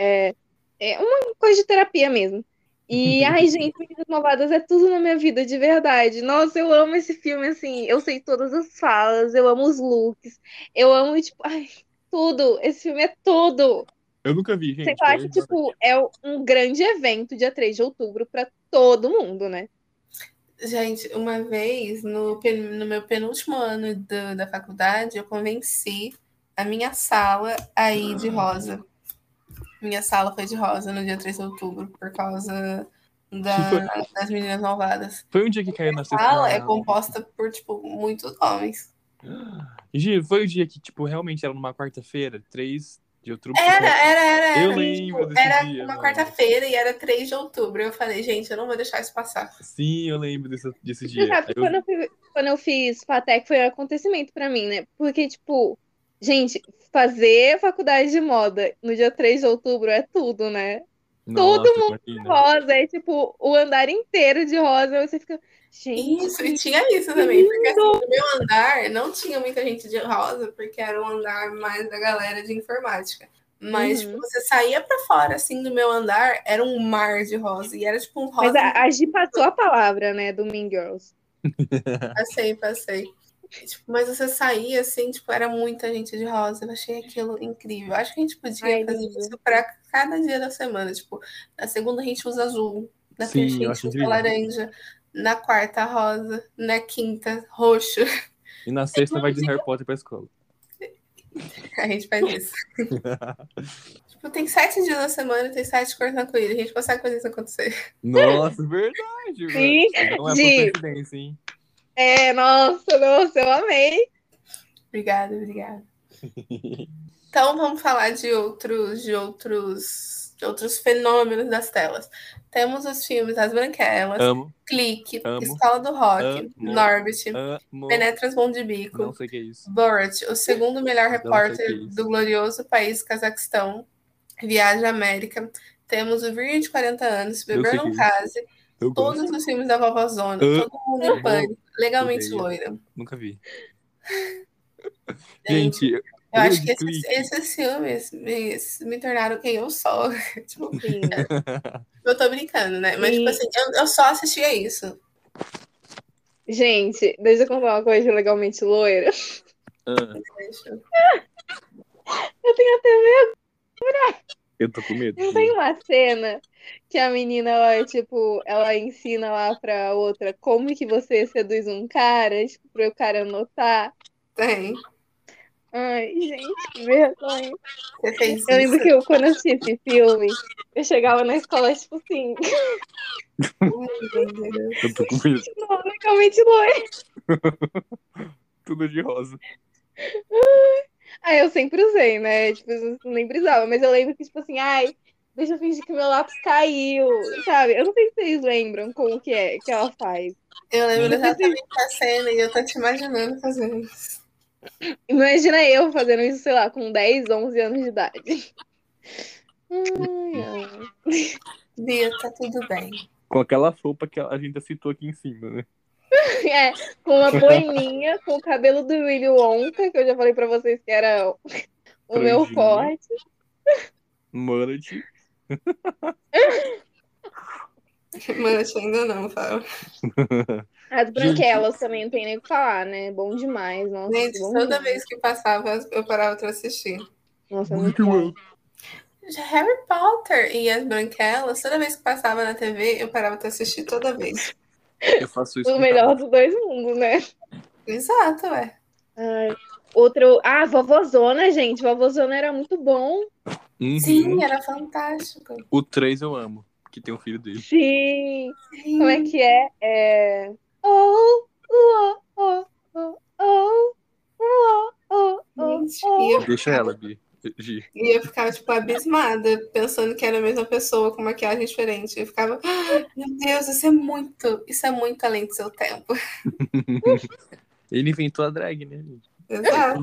É, é uma coisa de terapia mesmo. E, ai, gente, Meninas Malvadas é tudo na minha vida, de verdade. Nossa, eu amo esse filme, assim. Eu sei todas as falas, eu amo os looks, eu amo, tipo, ai, tudo. Esse filme é tudo. Eu nunca vi, gente. Falar Eu- que, tipo, é um grande evento, dia 3 de outubro, pra todo mundo, né? Gente, uma vez, no, no meu penúltimo ano da- da faculdade, eu convenci a minha sala a ir de rosa. Minha sala foi de rosa no dia 3 de outubro, por causa da- das meninas malvadas. Foi um dia que caiu na A sala é composta por, tipo, muitos homens. Gi, foi o dia que, tipo, realmente era numa quarta-feira, 3 de outubro. Era, era, era. Eu era, lembro tipo, desse era dia, uma mano. quarta-feira e era 3 de outubro. Eu falei, gente, eu não vou deixar isso passar. Sim, eu lembro desse, desse dia. sabe, Eu- quando, eu, quando eu fiz FATEC foi um acontecimento pra mim, né? Porque, tipo, gente, fazer faculdade de moda no dia 3 de outubro é tudo, né? todo Nossa, mundo imagina. Rosa, é tipo o andar inteiro de rosa. Você fica, gente, Isso, e tinha isso também, porque assim, no meu andar não tinha muita gente de rosa, porque era um andar mais da galera de informática. Mas, Uhum. tipo, você saía pra fora, assim, do meu andar, era um mar de rosa. E era, tipo, um rosa. mas a, a Gi passou a palavra, né, do Mean Girls. Passei, passei. Tipo, mas você saía, assim, tipo, era muita gente de rosa. Eu achei aquilo incrível. Acho que a gente podia Ai, fazer lindo. isso pra cada dia da semana. Tipo, na segunda a gente usa azul, na Sim, terça a gente usa laranja, na quarta rosa, na quinta roxo. E na sexta vai de Harry Potter pra escola. A gente faz isso. Tipo, tem sete dias na semana e tem sete cores na arco-íris. A gente consegue fazer isso acontecer. Nossa, verdade, Sim. Não é coincidência, hein? É, nossa, nossa, eu amei. Obrigada, obrigada. Então vamos falar de outros, de outros, de outros fenômenos das telas. Temos os filmes As Branquelas, Amo, Clique, Amo. Escola do Rock, Amo. Norbit, amo. Penetras Bom de Bico, Não sei o que é isso. Borat, o segundo melhor Não sei repórter é do glorioso país Cazaquistão, Viagem à América. Temos o Virgem de 40 anos, Beber Não é isso. Case, Eu gosto. todos os filmes da Vovó Zona, Ah. Todo Mundo em Pânico, Legalmente Odeio. Loira. Nunca vi. Gente, eu, eu acho que esses, esses filmes me, me tornaram quem eu sou. tipo, Sim. eu tô brincando, né? Mas, Sim. tipo assim, eu, eu só assistia isso. Gente, deixa eu contar uma coisa legalmente loira. Ah. Eu tenho até medo. Eu tô com medo. Não tem uma cena que a menina, ela, tipo, ela ensina lá pra outra como que você seduz um cara, tipo, pro cara notar. Tem. Ai, gente, que vergonha. Você fez Eu lembro isso. que eu, quando eu assisti esse filme, eu chegava na escola, tipo assim, Ai, meu Deus. Eu tô com medo. não, legalmente loira. Tudo de rosa. Aí eu sempre usei, né? Tipo, eu nem brisava, mas eu lembro que, tipo assim, ai, deixa eu fingir que meu lápis caiu, sabe? Eu não sei se vocês lembram como que é que ela faz. Eu lembro exatamente da cena e eu tô te imaginando fazendo isso. Imagina eu fazendo isso, sei lá, com 10, 11 anos de idade. Ai, ai. Bia, tá tudo bem. Com aquela roupa que a gente citou aqui em cima, né? É, com uma boininha, com o cabelo do Willy Wonka, que eu já falei pra vocês que era o o meu forte. Mullet. Mancha ainda não, fala. As branquelas também não tem nem o que falar, né? Bom demais. Nossa, Gente, bom toda demais. vez que passava, eu parava pra assistir. Nossa, muito bom. Harry Potter e as Branquelas, toda vez que passava na TV, eu parava pra assistir toda vez. Eu faço isso. O melhor dos dois mundos, né? Exato, ué. Ai, outro. Ah, Vovozona, gente. Vovozona era muito bom. Uhum. Sim, era fantástico. O 3 eu amo, que tem o filho dele. Sim. Como é que é? É. Oh, oh, oh, oh, oh, oh, oh, oh, Gente, oh. e eu, Deixa ela, Bi. Gi. e eu ficava, tipo, abismada, pensando que era a mesma pessoa com maquiagem diferente. Eu ficava, "Ah, meu Deus, isso é muito, isso é muito além do seu tempo. Ele inventou a drag, né, gente? Exato.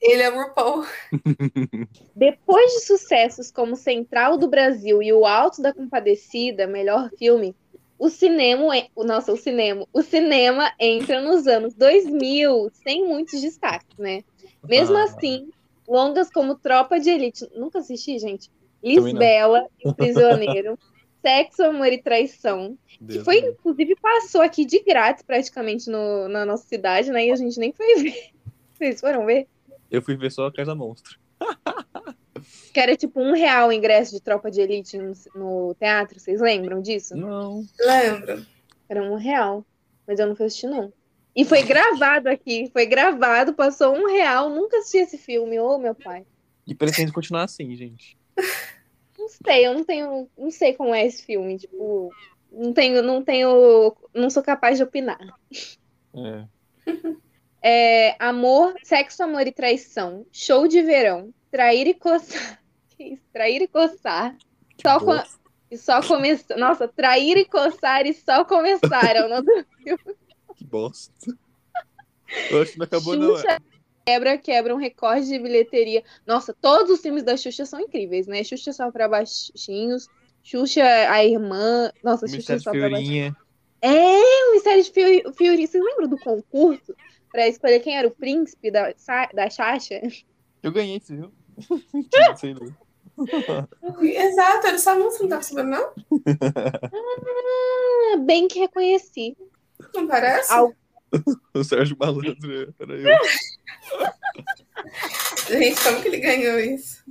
Ele é RuPaul. Depois de sucessos como Central do Brasil e O Alto da Compadecida, melhor filme, o cinema, nossa, o cinema, o cinema entra nos anos 2000 sem muitos destaques, né? Mesmo Ah. assim, longas como Tropa de Elite, nunca assisti, gente. Lisbela e o Prisioneiro, Sexo, Amor e Traição, que Deus foi, me livre. inclusive, passou aqui de grátis praticamente no- na nossa cidade, né? E a gente nem foi ver. Vocês foram ver? Eu fui ver só a Casa Monstro. Que era tipo um real o ingresso de Tropa de Elite no, no teatro, vocês lembram disso? Não. Lembro. Era um real, mas eu não fui assistir, não. E foi gravado aqui, foi gravado, passou um real, nunca assisti esse filme, ô meu pai. E pretendo continuar assim, gente. Não sei, eu não tenho, não sei como é esse filme, tipo, não tenho, não tenho, não sou capaz de opinar. É. É, amor, sexo, amor e traição, show de verão, trair e coçar, trair e coçar, Que Só com- e só começar, nossa, trair e coçar e só começaram, não Que bosta. Eu acho que não acabou, não. é. Xuxa quebra, quebra um recorde de bilheteria. Nossa, todos os filmes da Xuxa são incríveis, né? Xuxa só pra baixinhos, Xuxa, a irmã. Nossa, Xuxa Mistério só pra baixinhos. Fiorinha. É, o Mistério de Fiori- Fiori. Vocês lembram do concurso? Pra escolher quem era o príncipe da, da Xaxa? Eu ganhei, você viu? Não sei não. Exato, era só música, não tava sabendo, não? Ah, bem que reconheci. Não parece? Al- O Sérgio Malandro era eu. Gente, como que ele ganhou isso?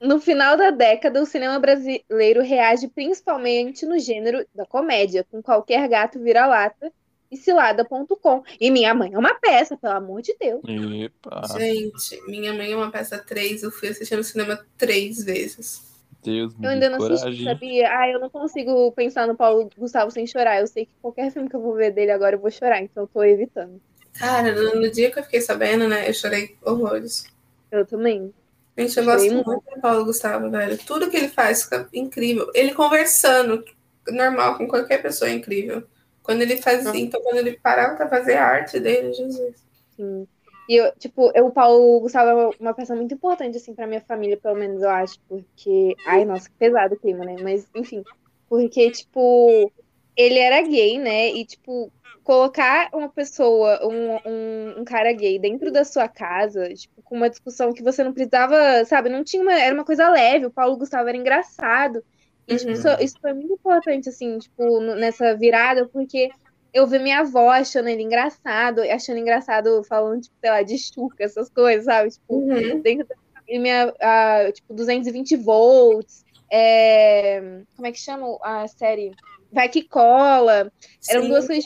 No final da década, o cinema brasileiro reage principalmente no gênero da comédia, com qualquer gato vira-lata, e cilada.com. E minha mãe é uma peça, pelo amor de Deus. Epa. Gente, minha mãe é uma peça 3, eu fui assistir no cinema três vezes. Deus me Eu ainda não assisti, coragem. sabia? Ah, eu não consigo pensar no Paulo Gustavo sem chorar. Eu sei que qualquer filme que eu vou ver dele agora eu vou chorar, então eu tô evitando. Cara, no, no dia que eu fiquei sabendo, né, eu chorei horrores. Eu também. Gente, eu gosto muito do Paulo Gustavo, velho. Tudo que ele faz fica incrível. Ele conversando, normal, com qualquer pessoa é incrível. Quando ele faz, Nossa. então, quando ele parava pra fazer a arte dele, Jesus. Sim. E eu, tipo, eu, o Paulo Gustavo é uma pessoa muito importante, assim, pra minha família, pelo menos, eu acho, porque. Ai, nossa, que pesado o clima, né? Mas, enfim. Porque, tipo, ele era gay, né? E, tipo, colocar uma pessoa, um, um, um cara gay dentro da sua casa, tipo, com uma discussão que você não precisava, sabe? Não tinha uma. Era uma coisa leve, o Paulo Gustavo era engraçado. E, tipo, Uhum. isso, isso foi muito importante, assim, tipo, nessa virada, porque eu vi minha avó achando ele engraçado, achando engraçado falando, tipo, sei lá, de chuca, essas coisas, sabe? Tipo, Uhum. dentro da minha, ah, tipo, 220 volts, é, como é que chama a série? Vai que cola. Eram Sim. duas coisas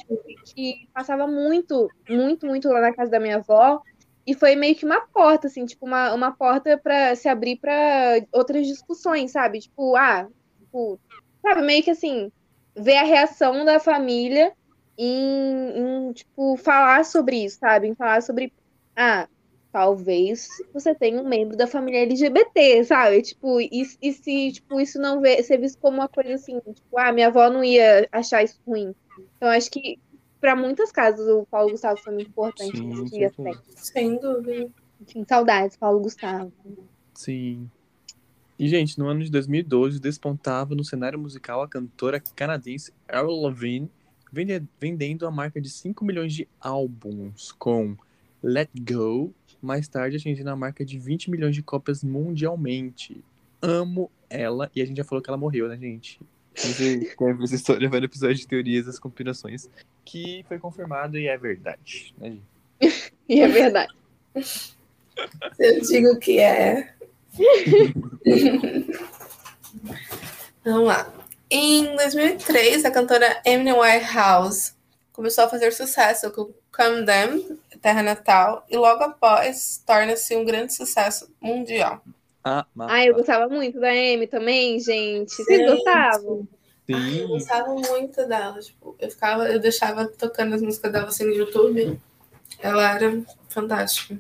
que passava muito, muito, muito lá na casa da minha avó. E foi meio que uma porta, assim, tipo, uma, uma porta para se abrir para outras discussões, sabe? Tipo, ah, tipo, sabe, meio que assim, ver a reação da família em, em, tipo, falar sobre isso, sabe? Em falar sobre, ah, talvez você tenha um membro da família LGBT, sabe? Tipo, e, e se tipo, isso não vê, ser visto como uma coisa assim, tipo, ah, minha avó não ia achar isso ruim. Então, acho que para muitas casas o Paulo Gustavo foi muito importante Sim, nesse sim, aspecto. Sem dúvida. Enfim, saudades, Paulo Gustavo. Sim. E, gente, no ano de 2012, despontava no cenário musical a cantora canadense Avril Lavigne, vende- vendendo a marca de 5 milhões de álbuns com Let Go, mais tarde atingindo a marca de 20 milhões de cópias mundialmente. Amo ela, e a gente já falou que ela morreu, né, gente? Essa história, vai no episódio de teorias das conspirações, que foi confirmado e é verdade, né, gente? E é verdade. Eu digo que é. Vamos lá. Em 2003, a cantora Emily Whitehouse começou a fazer sucesso com Come Them, Terra Natal, e logo após torna-se um grande sucesso mundial. Ah, mas... Ah, eu gostava muito da Amy também, gente. Vocês Sim. gostavam? Ai, eu Sim, gostava muito dela. Tipo, eu ficava, eu deixava tocando as músicas dela assim no YouTube. Ela era fantástica.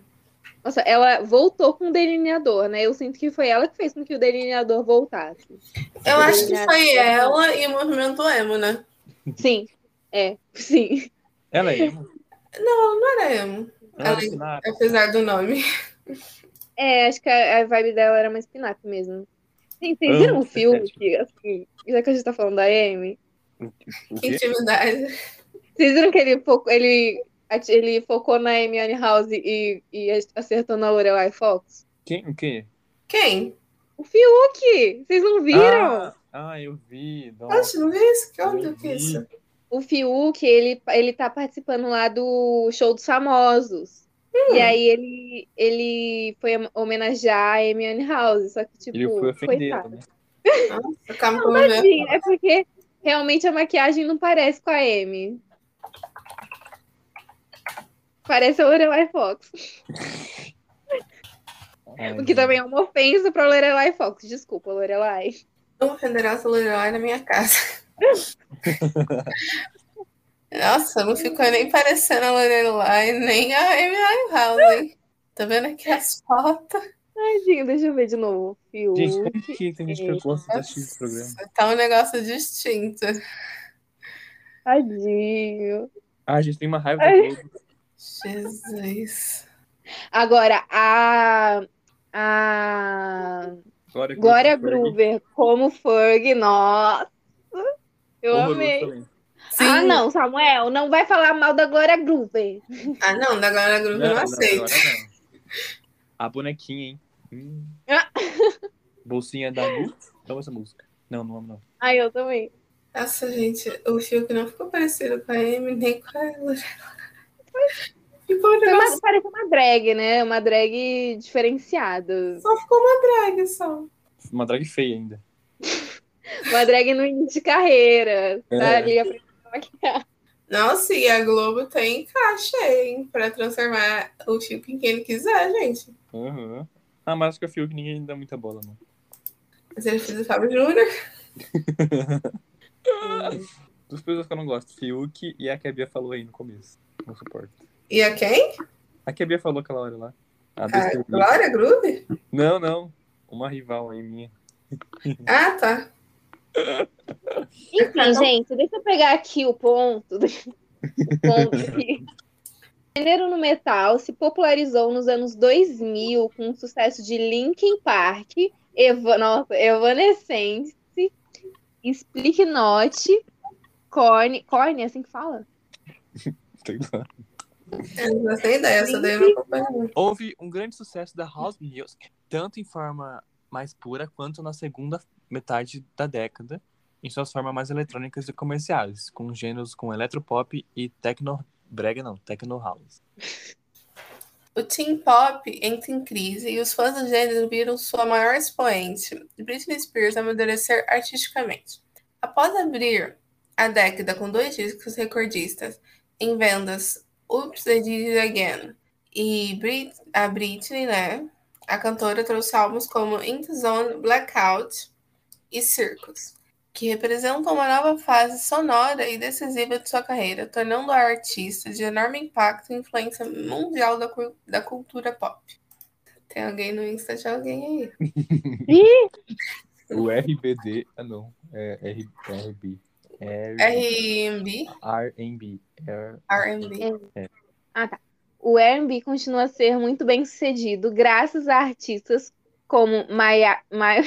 Nossa, ela voltou com o delineador, né? Eu sinto que foi ela que fez com que o delineador voltasse. Eu acho que foi ela e o movimento emo, né? Sim, é, sim. ela é emo. Não, não era emo. Ela é emo. Apesar do nome. É, acho que a, a vibe dela era mais pinap mesmo. Gente, vocês viram o essa filme que, assim, já que a gente tá falando da Amy? Intimidade. vocês viram que ele, ele, ele focou na Amy House e, e acertou na Lorelai Fox? Quem? O quê? Quem? O Fiuk! Vocês não viram? Ah, ah, eu vi. Nossa. Nossa, não vi isso? Que Eu óbvio que vi. isso. O Fiuk, ele, ele tá participando lá do show dos famosos. Hum. E aí ele, ele foi homenagear a Amy House, só que, tipo, Ele foi ofender, coitado. né? Nossa, ver. Tadinho, é porque realmente a maquiagem não parece com a Amy. Parece a Lorelai Fox. Ai, O que também é uma ofensa pra Lorelai Fox. Desculpa, Lorelai. Não ofenderá essa Lorelai na minha casa. Nossa, não ficou nem parecendo a Lorelai, nem a Winehouse, hein? Tá vendo aqui as fotos? Tadinho, deixa eu ver de novo. Fiuk. Gente, como que tem gente que gosta de assistir esse programa? Tá um negócio distinto. Tadinho. Ah, a gente tem uma raiva do Ai. Globo. Jesus. Agora, a. A. Glória, Glória Groover como Ferg, nossa. Eu Horroroso amei. também. Sim. Ah, não, Samuel, não vai falar mal da Glória Groover. Ah, não, da Glória Groove eu não, aceito. não. A bonequinha, hein? Hum. Ah. Bolsinha da Gu. Amo essa música. Não, não amo, não. Ai, eu também. Nossa, gente, o Fiuk não ficou parecido com a Amy, nem com a Ficou um negócio, uma, parece uma drag, né? Uma drag diferenciada. só ficou uma drag, só. Uma drag feia ainda. Uma drag no início de carreira. Tá É. ali aprendendo a maquiar. Nossa, e a Globo tem caixa, hein? Pra transformar o Fiuk em quem ele quiser, gente. Uhum. Ah, mas acho que o Fiuk ninguém dá muita bola, não. Mas ele fez o Fábio Júnior. Duas pessoas que eu não gosto, Fiuk e a que a Bia falou aí no começo. Não suporto. E a quem? A que a Bia falou aquela hora lá. A A Glória Groove? Não, não. Uma rival aí minha. Ah, tá. Enfim, gente, deixa eu pegar aqui o ponto. O ponto que o gênero no metal se popularizou nos anos 2000 com o sucesso de Linkin Park, Eva, nossa, Evanescence, Slipknot, Korn, Korn, é assim que fala? Sei lá. Eu não tenho ideia, só dei uma companhia. Houve um grande sucesso da house music, tanto em forma mais pura quanto na segunda metade da década, em suas formas mais eletrônicas e comerciais, com gêneros como eletropop e techno brega não, techno house. O teen pop entra em crise e os fãs do gênero viram sua maior expoente, Britney Spears, amadurecer artisticamente. Após abrir a década com dois discos recordistas em vendas, Oops, I Did It Again e Brit a Britney, né? A cantora trouxe álbuns como In the Zone, Blackout e Circus, que representam uma nova fase sonora e decisiva de sua carreira, tornando a artista de enorme impacto e influência mundial da, cu- da cultura pop. Tem alguém no Insta de alguém aí. O RBD, ah não, é R, RB. R, R&B, R&B. R- R&B. O R&B continua a ser muito bem sucedido graças a artistas como Maya, Maya,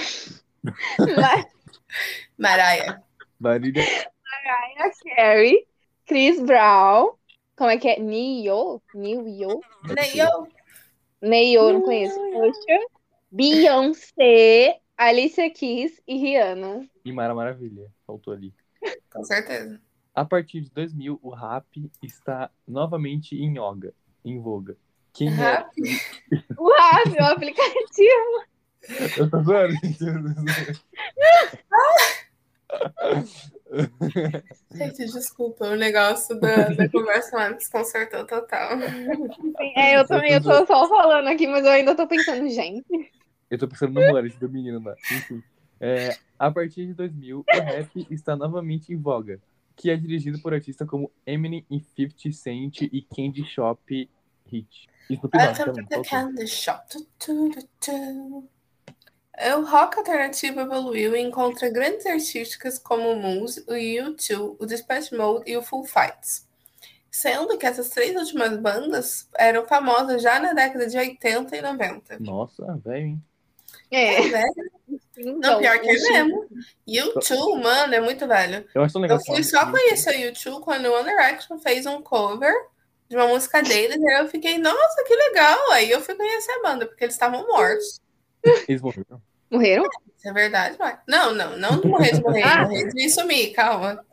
Mariah Mariah. Carey, Chris Brown, como é que é? Neo? Neo? Nem eu. Neo, não conheço. Usher, Beyoncé, Alicia Keys e Rihanna. e Mara Maravilha, faltou ali. Com certeza. A partir de 2000, o rap está novamente em yoga, em voga. Quem é? Rap? O rap, o aplicativo. Eu tô zoando. Gente, desculpa, o negócio da, da conversa lá me desconcertou total. É, eu também, eu tô só falando aqui, mas eu ainda tô pensando, gente. Eu tô pensando no Mano, do menino lá. Enfim. É, a partir de 2000, o rap está novamente em voga, que é dirigido por artistas como Eminem e 50 Cent e Candy Shop Hit. Snoop Dogg também, to the faltou. candy shop. Tu, tu, tu, tu. O rock alternativo evoluiu e encontra grandes artísticas como o Muse, o U2, o Depeche Mode e o Full Fights. Sendo que essas três últimas bandas eram famosas já na década de 80 e 90. Nossa, velho, hein? É, Velho. então, Não, pior que é o- mesmo. U2, mano, é muito velho. Eu acho. Eu fui só conhecer o U2 quando o One Direction fez um cover de uma música deles, e aí eu fiquei, nossa, que legal! Aí eu fui conhecer a banda, porque eles estavam mortos. Eles morreram. Morreram? Isso é verdade, vai. Não, não, não de morrer de morrer, Ah. morrer de sumir, calma.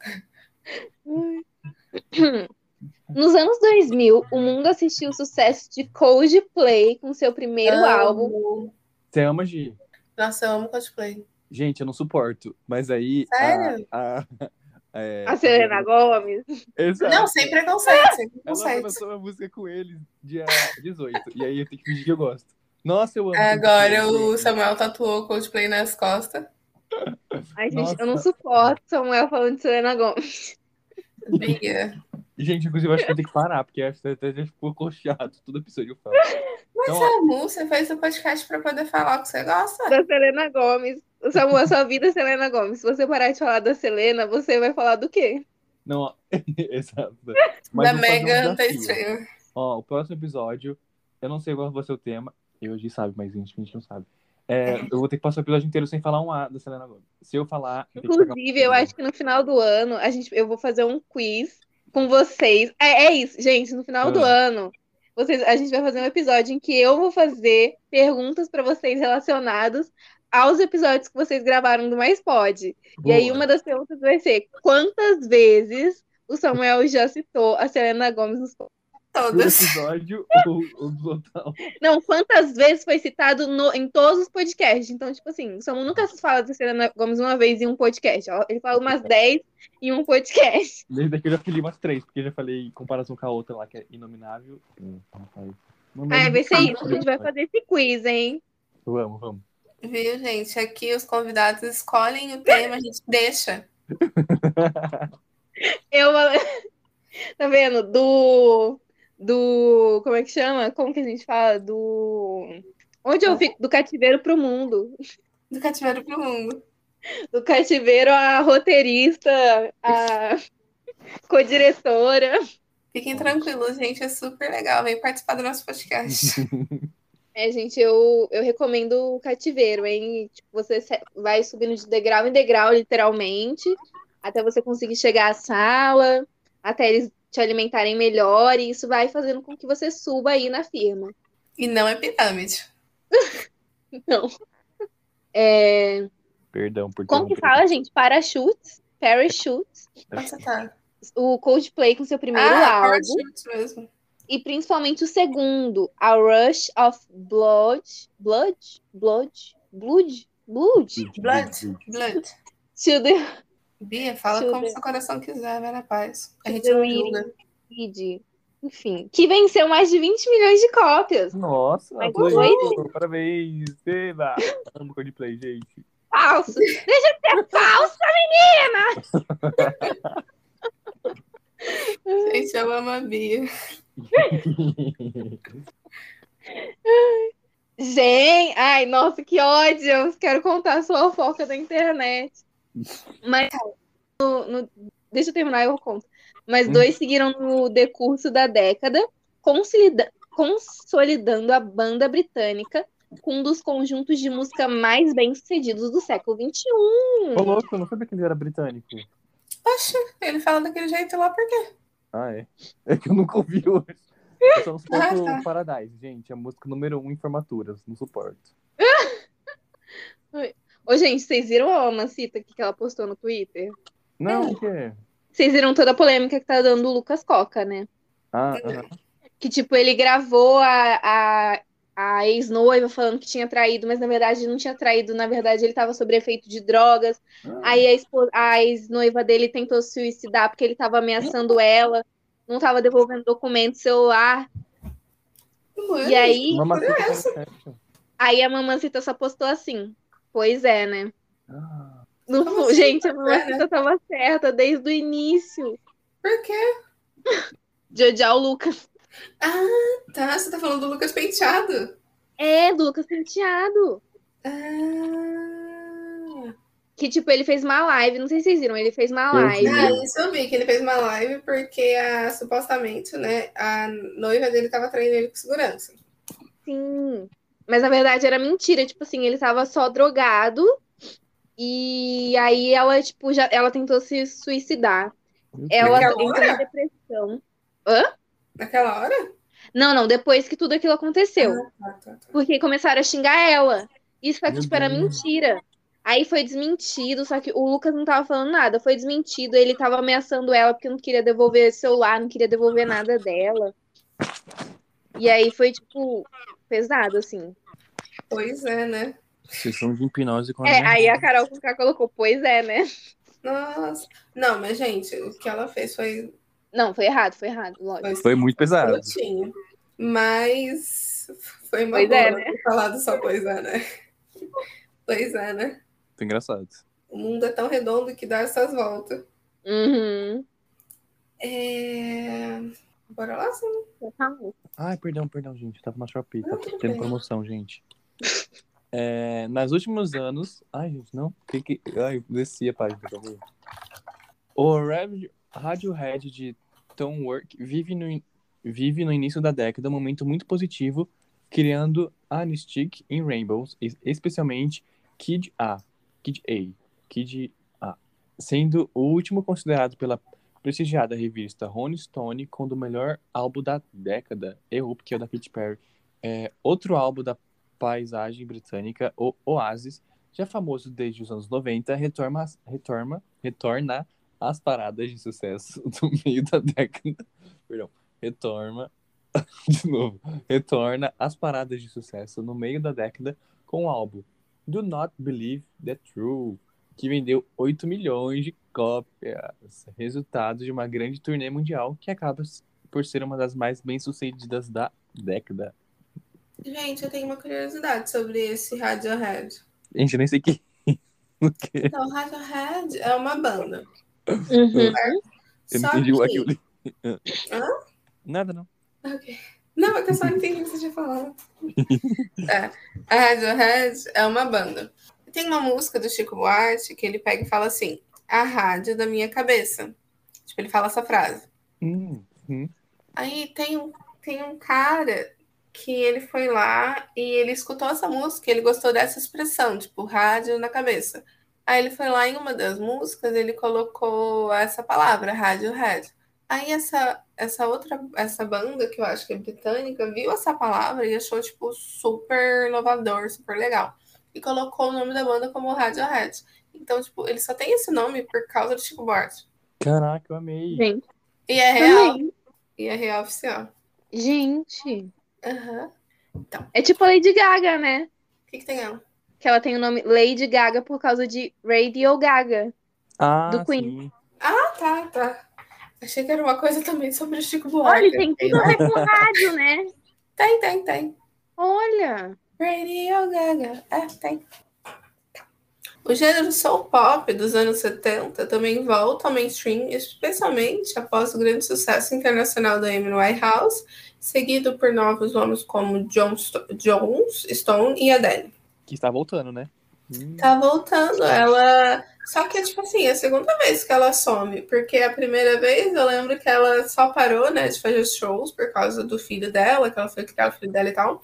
Nos anos 2000, o mundo assistiu o sucesso de Coldplay com seu primeiro álbum. Você ama, Gi? Nossa, eu amo cosplay. Gente, eu não suporto. Mas aí. a- Sério? A, é, A Selena Gomes. Exato. Não, sem preconceito, sem Ela preconceito. lançou uma música com eles dia 18. e aí eu tenho que fingir que eu gosto. Nossa, eu amo. Agora o. Samuel tatuou Coldplay nas costas. Ai, gente, eu não Nossa. suporto Samuel falando de Selena Gomes. Bia. Gente, inclusive, eu acho que eu tenho que parar, porque acho que até já ficou coxado. Todo episódio eu falo. Mas Então, Samu, você fez o podcast pra poder falar o que você gosta. Da Selena Gomes. O Samuel, sua vida é Selena Gomes. Se você parar de falar da Selena, você vai falar do quê? Não, ó, exato. Mas da um Megan. Thee Stallion. Ó, o próximo episódio, eu não sei qual vai ser o tema. Eu já sabe, mas a gente, a gente não sabe. É, eu vou ter que passar o episódio inteiro sem falar um A da Selena Gomes. Se eu falar. eu Inclusive, eu acho que no final do ano, a gente, eu vou fazer um quiz com vocês. É, é isso, gente. No final do Ah. ano, vocês, a gente vai fazer um episódio em que eu vou fazer perguntas para vocês relacionadas aos episódios que vocês gravaram do Mais Pode. E aí, Boa. uma das perguntas vai ser: quantas vezes o Samuel já citou a Selena Gomes nos Todas. episódio ou, total? Não, quantas vezes foi citado no- em todos os podcasts? Então, tipo assim, o Samu nunca fala da Selena Gomes uma vez em um podcast. ó. Ele fala umas 10 em um podcast. Desde aqui eu já falei umas três, porque eu já falei em comparação com a outra lá, que é Inominável. Não Ah, vai ser de isso. A gente vai fazer esse quiz, hein? Vamos, vamos. Viu, gente? Aqui os convidados escolhem o tema, a gente deixa. Eu. Tá vendo? Do. Do. Como é que chama? Como que a gente fala? Do. Onde eu fico? Do cativeiro pro mundo. Do cativeiro pro mundo. Do cativeiro a roteirista, a co-diretora. Fiquem tranquilos, gente. É super legal. Vem participar do nosso podcast. É, gente, eu, eu recomendo o cativeiro, hein? Tipo, você vai subindo de degrau em degrau, literalmente, até você conseguir chegar à sala, até eles te alimentarem melhor, e isso vai fazendo com que você suba aí na firma. E não é pirâmide. Não. É, Perdão por como que fala, gente? Parachutes, parachutes. Onde você tá? O Coldplay com seu primeiro ah, álbum. parachutes mesmo. E principalmente o segundo, A Rush of Blood. Blood? Blood? Blood? Blood? Blood. Blood. To the Bia, fala Deixa eu como seu coração quiser, vai na paz. A gente não julga. Enfim, que venceu mais de 20 milhões de cópias. Nossa, Mas isso. Parabéns. Eba. Amo Coldplay, gente. Falso! Deixa de ser falsa, menina! Gente, eu amo a Bia. Gente, ai, nossa, que ódio! Eu quero contar a sua fofoca da internet. Mas, no- no- deixa eu terminar, eu conto. Mas Hum. dois seguiram no decurso da década, consolida- consolidando a banda britânica com um dos conjuntos de música mais bem-sucedidos do século XXI. Ô, louco, eu não sabia que ele era britânico. Oxe, ele fala daquele jeito lá por quê? Ah, é. É que eu nunca ouvi hoje. Eu só não suporto Ah, tá. Paradise, gente. É a música número um em formaturas. Não suporto. Ô, gente, vocês viram a Mamacita que ela postou no Twitter? Não, o quê? Vocês viram toda a polêmica que tá dando o Lucas Coca, né? Ah, aham. Que, tipo, ele gravou a, a, a ex-noiva falando que tinha traído, mas na verdade não tinha traído, na verdade ele tava sob efeito de drogas. Ah, Aí a, ex-noiva dele tentou se suicidar porque ele tava ameaçando ela, não tava devolvendo documento, celular. Mano, E aí, Mamacita por essa? certo. aí a mamacita só postou assim. Pois é, né? Ah, assim, gente, a pois é, mamacita tava certa desde o início Por quê? de odiar o Lucas. Ah, tá. Você tá falando do Lucas Penteado. É, do Lucas Penteado. Ah, Que, tipo, ele fez uma live, não sei se vocês viram, ele fez uma live. ah, isso eu vi, que ele fez uma live porque a, supostamente, né, a noiva dele tava traindo ele com segurança. Sim. Mas na verdade era mentira, tipo assim, ele tava só drogado. E aí ela, tipo, já, ela tentou se suicidar. Ela. Naquela entrou em depressão. Naquela hora? Não, não, depois que tudo aquilo aconteceu. Ah, tá, tá, tá. Porque começaram a xingar ela. Isso só que, tipo, era mentira. Aí foi desmentido, só que o Lucas não tava falando nada. Foi desmentido, ele tava ameaçando ela porque não queria devolver celular, não queria devolver nada dela. E aí foi, tipo, pesado, assim. Pois é, né? Sessão de hipnose com a É, minha aí a mãe. Carol com K colocou, pois é, né? Nossa. Não, mas, gente, o que ela fez foi, Não, foi errado, foi errado, lógico. foi Foi muito pesado. Mas foi uma Pois boa é, ter falado só pois é, né? Pois é, né? Foi engraçado. O mundo é tão redondo que dá essas voltas. Uhum. É... Bora lá, sim. Ai, perdão, perdão, gente. Tava na Shopee. Tá Não, tendo promoção, gente. É, nos últimos anos. Ai, gente, não. Que que... Ai, desci a página, por favor. O Radiohead de Tom Work vive no, in- vive no início da década um momento muito positivo, criando Anistic em Rainbows, es- especialmente Kid A. Kid A. Kid A. Sendo o último considerado pela prestigiada revista Rolling Stone como o melhor álbum da década. Errou, porque é o da Katy Perry. É, outro álbum da paisagem britânica, o Oasis, já famoso desde os anos 90, retorna, retorna, retorna às paradas de sucesso do meio da década. Perdão. Retorna, de novo, retorna às paradas de sucesso no meio da década com o álbum Do Not Believe the True, que vendeu 8 milhões de cópias, resultado de uma grande turnê mundial que acaba por ser uma das mais bem-sucedidas da década. Gente, eu tenho uma curiosidade sobre esse Radiohead. Gente, eu nem sei que. o quê? Então, Radiohead é uma banda. Uhum. Eu não entendi que... aquilo. Hã? Nada, não. Ok. Não, que eu só entendi o que você tinha falado. É, a Radiohead é uma banda. Tem uma música do Chico Buarque que ele pega e fala assim: a rádio da minha cabeça. Tipo, ele fala essa frase. Hum, hum. Aí tem um, tem um cara que ele foi lá e ele escutou essa música, e ele gostou dessa expressão, tipo, rádio na cabeça. Aí ele foi lá em uma das músicas, ele colocou essa palavra, Radiohead. Aí essa, essa outra, essa banda, que eu acho que é britânica, viu essa palavra e achou, tipo, super inovador, super legal. E colocou o nome da banda como Radiohead. Então, tipo, ele só tem esse nome por causa do Chico Buarque. Caraca, eu amei. Gente, E é real. também. E é real oficial. Gente, Aham. é tipo a Lady Gaga, né? O que, que tem ela? Que ela tem o nome Lady Gaga por causa de Radio Gaga. Ah, Do Queen. sim. Ah, tá, tá. Achei que era uma coisa também sobre o Chico Buarque. Olha, tem tudo a ver com rádio, né? Tem, tem, tem. Olha. Radio Gaga. É, tem. O gênero soul pop dos anos 70 também volta ao mainstream, especialmente após o grande sucesso internacional da Amy Winehouse, seguido por novos nomes como John Sto- Jones, Stone e Adele. Que está voltando, né? Hum. Tá voltando, ela. Só que, tipo assim, é a segunda vez que ela some, porque a primeira vez eu lembro que ela só parou, né, de fazer shows por causa do filho dela, que ela foi criar o filho dela e tal.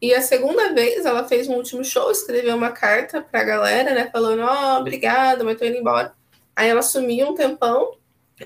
E a segunda vez ela fez um último show, escreveu uma carta pra galera, né, falando: Ó, obrigada, mas tô indo embora. Aí ela sumiu um tempão,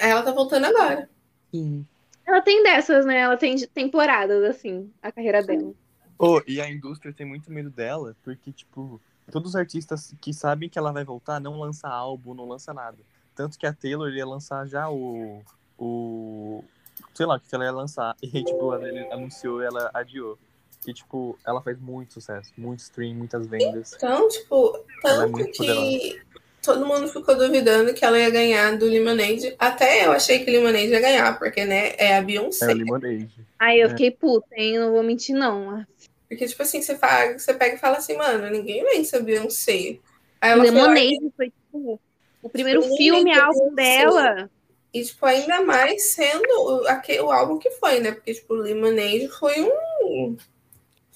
aí ela tá voltando agora. Sim. Ela tem dessas, né? Ela tem de- temporadas, assim, a carreira dela. Oh, e a indústria tem muito medo dela, porque, tipo, todos os artistas que sabem que ela vai voltar não lança álbum, não lança nada. Tanto que a Taylor ia lançar já o. o sei lá, o que ela ia lançar. E, tipo, ela anunciou e ela adiou. E, tipo, ela faz muito sucesso, muito stream, muitas vendas. Então, tipo, é tanto muito que todo mundo ficou duvidando que ela ia ganhar do Lemonade. Até eu achei que o Lemonade ia ganhar, porque, né, é a É Beyoncé. o Lemonade. Aí eu É. fiquei puta, hein? Não vou mentir, não. Porque, tipo assim, você, fala, você pega e fala assim, mano, ninguém vence a Beyoncé. Aí ela foi lá Lemonade foi, tipo, o primeiro filme, álbum dela. e, tipo, ainda mais sendo o, aque- o álbum que foi, né? Porque, tipo, o Lemonade foi um...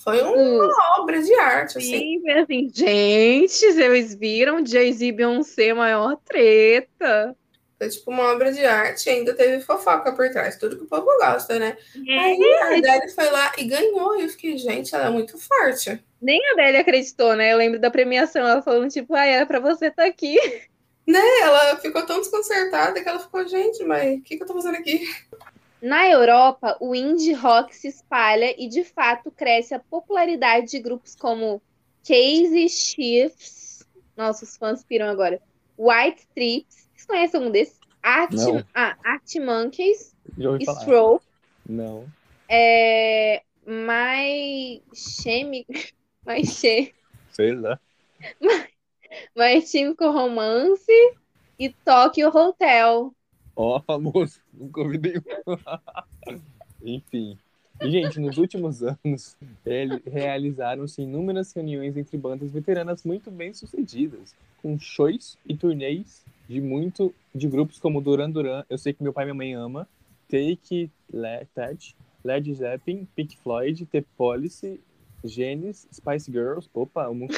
Foi um- uma obra de arte, assim. filme, assim, gente, vocês viram Jay-Z e Beyoncé, maior treta. Foi, tipo, uma obra de arte e ainda teve fofoca por trás. Tudo que o povo gosta, né? É, Aí a Adele foi lá e ganhou. E eu fiquei, gente, ela é muito forte. nem a Adele acreditou, né? Eu lembro da premiação, ela falando, tipo, ah, era pra você estar aqui. Ela ficou tão desconcertada que ela ficou, gente, mas o que, que eu tô fazendo aqui? Na Europa, o indie rock se espalha e, de fato, cresce a popularidade de grupos como Casey Chiefs. Nossa, os fãs piram agora. White Stripes. Vocês conhecem algum desses? Art, ah, Art Monkeys. Stroke, Não. é, My Chemi, My Che, Sei lá. My Chemical Romance e Tokyo Hotel. Ó, famoso. Nunca ouvi nenhum. Enfim. E, gente, nos últimos anos, realizaram-se inúmeras reuniões entre bandas veteranas muito bem sucedidas, com shows e turnês de muito de grupos como Duran Duran, Eu Sei Que Meu Pai e Minha Mãe Ama, Take That, Led Zeppelin, Pink Floyd, The Police, Genesis, Spice Girls, opa, eu nunca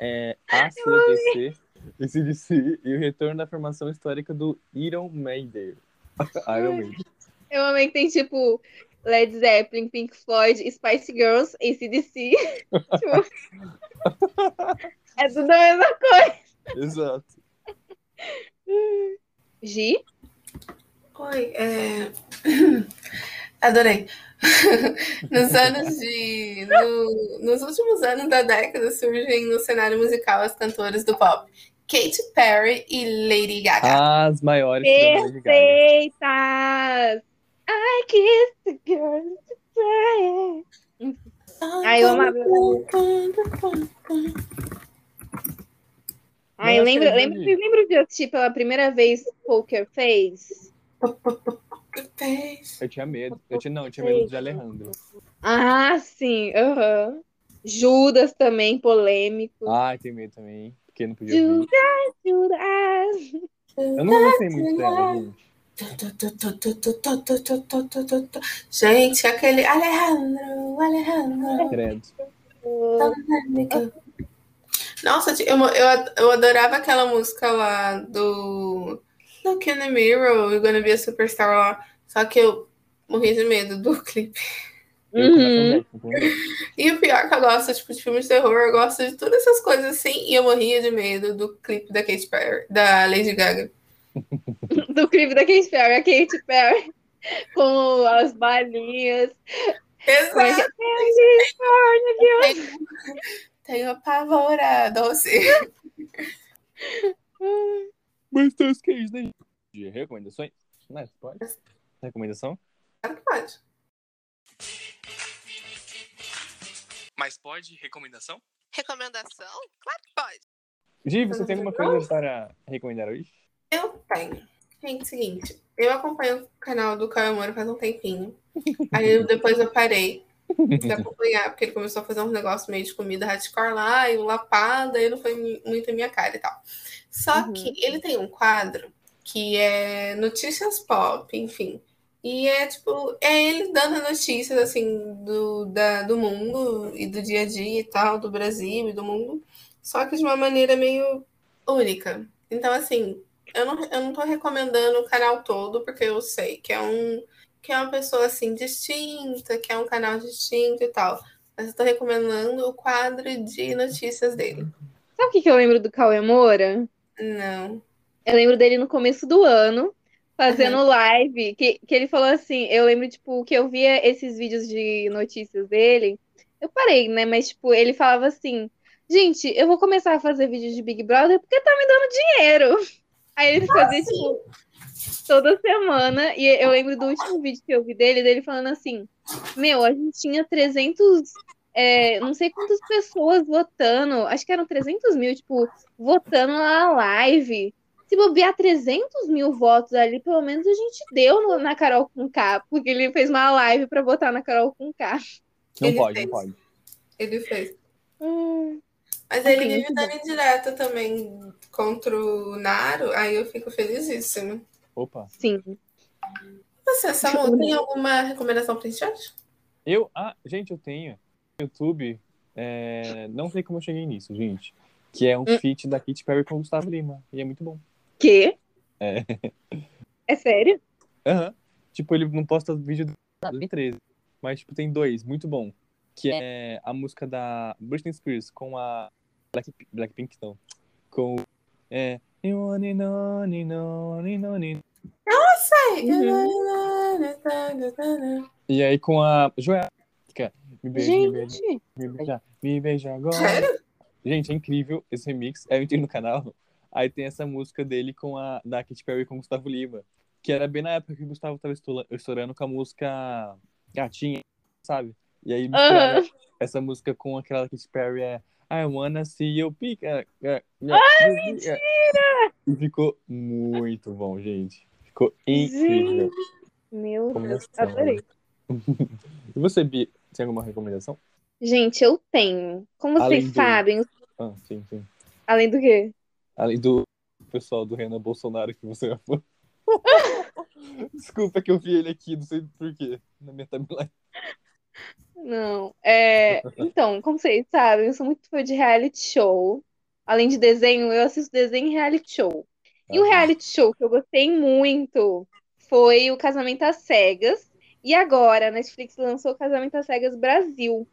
é, ACDC, ACDC e o retorno da formação histórica do Iron Maiden. Iron Maiden. Eu amei que tem, tipo, Led Zeppelin, Pink Floyd, Spice Girls, ACDC. tipo, é tudo a mesma coisa. Exato. Gi? Oi, é... Adorei. nos anos de. no- nos últimos anos da década surgem no cenário musical as cantoras do pop. Katy Perry e Lady Gaga. As maiores. Perfeitas! I kiss the girl to try. Ai, eu amava. Ai, vocês lembram de assistir pela primeira vez Poker Face? Eu tinha medo. Eu tinha, não, eu tinha medo de Alejandro. Ah, sim, aham. Judas também, polêmico. Ai, tem medo também. Porque não podia Judas. Eu não gostei muito dela, gente. Gente, aquele Alejandro, Alejandro. Credo. Nossa, eu, eu, eu adorava aquela música lá do Look in the Mirror, You're Gonna Be a Superstar lá. Só que eu morri de medo do clipe. Uhum. E o pior é que eu gosto, tipo, de filmes de terror, eu gosto de todas essas coisas assim, e eu morria de medo do clipe da Katy Perry, da Lady Gaga. Do clipe da Katy Perry, a Katy Perry com as balinhas. É que Exato, é? Tenho apavorado você. Mas tem os queijos, né? De recomendações? Né? Pode? Recomendação? Claro que pode. Mas pode recomendação? Recomendação? Claro que pode. Gi, você tem alguma coisa para recomendar hoje? Eu tenho. Gente, seguinte, eu acompanho o canal do Caio Amor faz um tempinho. Aí eu- depois eu parei de acompanhar, porque ele começou a fazer uns negócios meio de comida hardcore lá, e um lapada, e não foi muito a minha cara e tal. Só Uhum. que ele tem um quadro que é notícias pop, enfim. E é tipo, é ele dando notícias assim do, da, do mundo e do dia a dia e tal, do Brasil e do mundo, só que de uma maneira meio única. Então, assim, eu não, eu não tô recomendando o canal todo, porque eu sei que é um que é uma pessoa assim distinta, que é um canal distinto e tal. Mas eu tô recomendando o quadro de notícias dele. Sabe o que, que eu lembro do Cauê Moura? Não. Eu lembro dele no começo do ano, fazendo live, que, que ele falou assim, eu lembro, tipo, que eu via esses vídeos de notícias dele, eu parei, né, mas, tipo, ele falava assim, gente, eu vou começar a fazer vídeos de Big Brother porque tá me dando dinheiro. Aí ele fazia, tipo, toda semana, e eu lembro do último vídeo que eu vi dele, dele falando assim, meu, a gente tinha 300, é, não sei quantas pessoas votando, acho que eram 300 mil, tipo, votando na live. Se bobear 300 mil votos ali, pelo menos a gente deu no- na Carol com K, porque ele fez uma live pra votar na Carol com K. Não Ele pode, fez. não pode. Ele fez. Hum, Mas ele vive muito dando indireta também contra o Naro, aí eu fico felizíssima. Opa. sim. Você, Samu, tem alguma recomendação pra gente hoje? Eu, ah, gente, eu tenho YouTube, é, não sei como eu cheguei nisso, gente, que é um Hum. feat da Katy Perry com o Gustavo Lima, e é muito bom. Que? É. É sério? Aham. Tipo, ele não posta vídeo nem 13, mas tipo, tem dois, muito bom, que é a música da Britney Spears com a Black, Blackpink, não, com é know. E aí com a Joel, é, me beija, me beija, Gente, me beija, me beija agora. Sério? Gente, é incrível esse remix. Aí eu entrei no canal, aí tem essa música dele com a da Katy Perry com o Gustavo Lima, que era bem na época que o Gustavo tava estoura- estourando com a música Gatinha, sabe? E aí essa música com aquela Katy Perry é I wanna see you pick. É, é, Ai, mentira! E ficou muito bom, gente. Ficou incrível. meu Deus, adorei. E você, Bi, tem alguma recomendação? Gente, eu tenho. Como Além vocês do- sabem, Ah, sim, sim. além do quê? Além do pessoal do Renan Bolsonaro que você é fã. Desculpa que eu vi ele aqui, não sei porquê, na minha timeline. Não, é... Então, como vocês sabem, eu sou muito fã de reality show. Além de desenho, eu assisto desenho e reality show. E o reality show que eu gostei muito foi o Casamento às Cegas. E agora a Netflix lançou o Casamento às Cegas Brasil.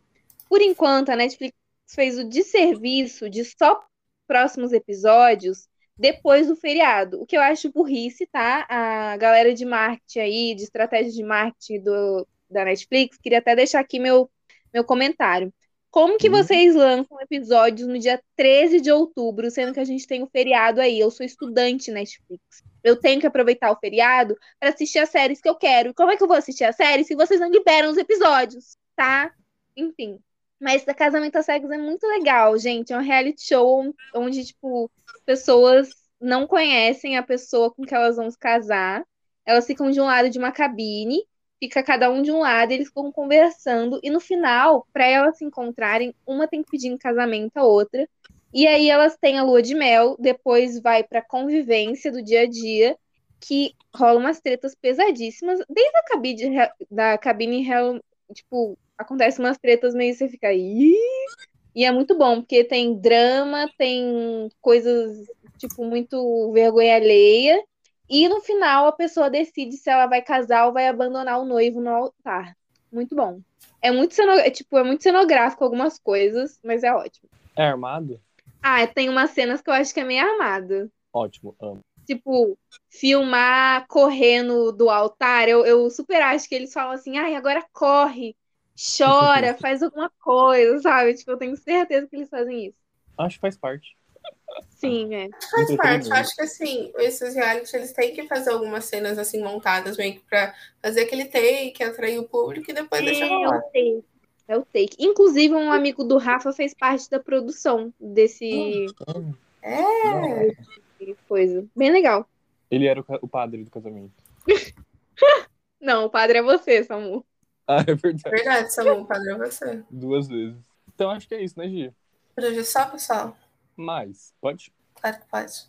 Por enquanto, a Netflix fez o desserviço de só próximos episódios depois do feriado. O que eu acho burrice, tá? A galera de marketing aí, de estratégia de marketing do, da Netflix, queria até deixar aqui meu, meu comentário. Como que Uhum. vocês lançam episódios no dia 13 de outubro, sendo que a gente tem o feriado aí? Eu sou estudante Netflix. eu tenho que aproveitar o feriado para assistir as séries que eu quero. Como é que eu vou assistir as séries se vocês não liberam os episódios, tá? Enfim. Mas Casamento às Cegas é muito legal, gente. É um reality show onde, tipo, pessoas não conhecem a pessoa com que elas vão se casar. Elas ficam de um lado de uma cabine, fica cada um de um lado, eles ficam conversando. E no final, para elas se encontrarem, uma tem que pedir em casamento a outra. E aí elas têm a lua de mel, depois vai pra convivência do dia a dia, que rola umas tretas pesadíssimas. Desde a cabine, da cabine, tipo, acontece umas tretas meio você fica aí. E é muito bom, porque tem drama, tem coisas, tipo, muito vergonha alheia. E no final a pessoa decide se ela vai casar ou vai abandonar o noivo no altar. Muito bom. É muito, ceno... é, tipo, é muito cenográfico algumas coisas, mas é ótimo. É armado? Ah, tem umas cenas que eu acho que é meio armado. Ótimo, amo. Tipo, filmar correndo do altar, eu, eu super acho que eles falam assim, ai, agora corre, chora, faz alguma coisa, sabe? Tipo, eu tenho certeza que eles fazem isso. Acho que faz parte. Sim, é. Faz parte. Eu acho que assim, esses reality eles têm que fazer algumas cenas assim montadas meio que pra fazer aquele take, atrair o público e depois É, deixar é o rolar. take. É o take. Inclusive, um amigo do Rafa fez parte da produção desse É. coisa. Bem legal. Ele era o, o padre do casamento. Não, o padre é você, Samu. Ah, é verdade. Verdade, Samu, padrão é você. Duas vezes. Então acho que é isso, né, Gia? Por hoje é só, pessoal? Mas, pode? Claro que pode.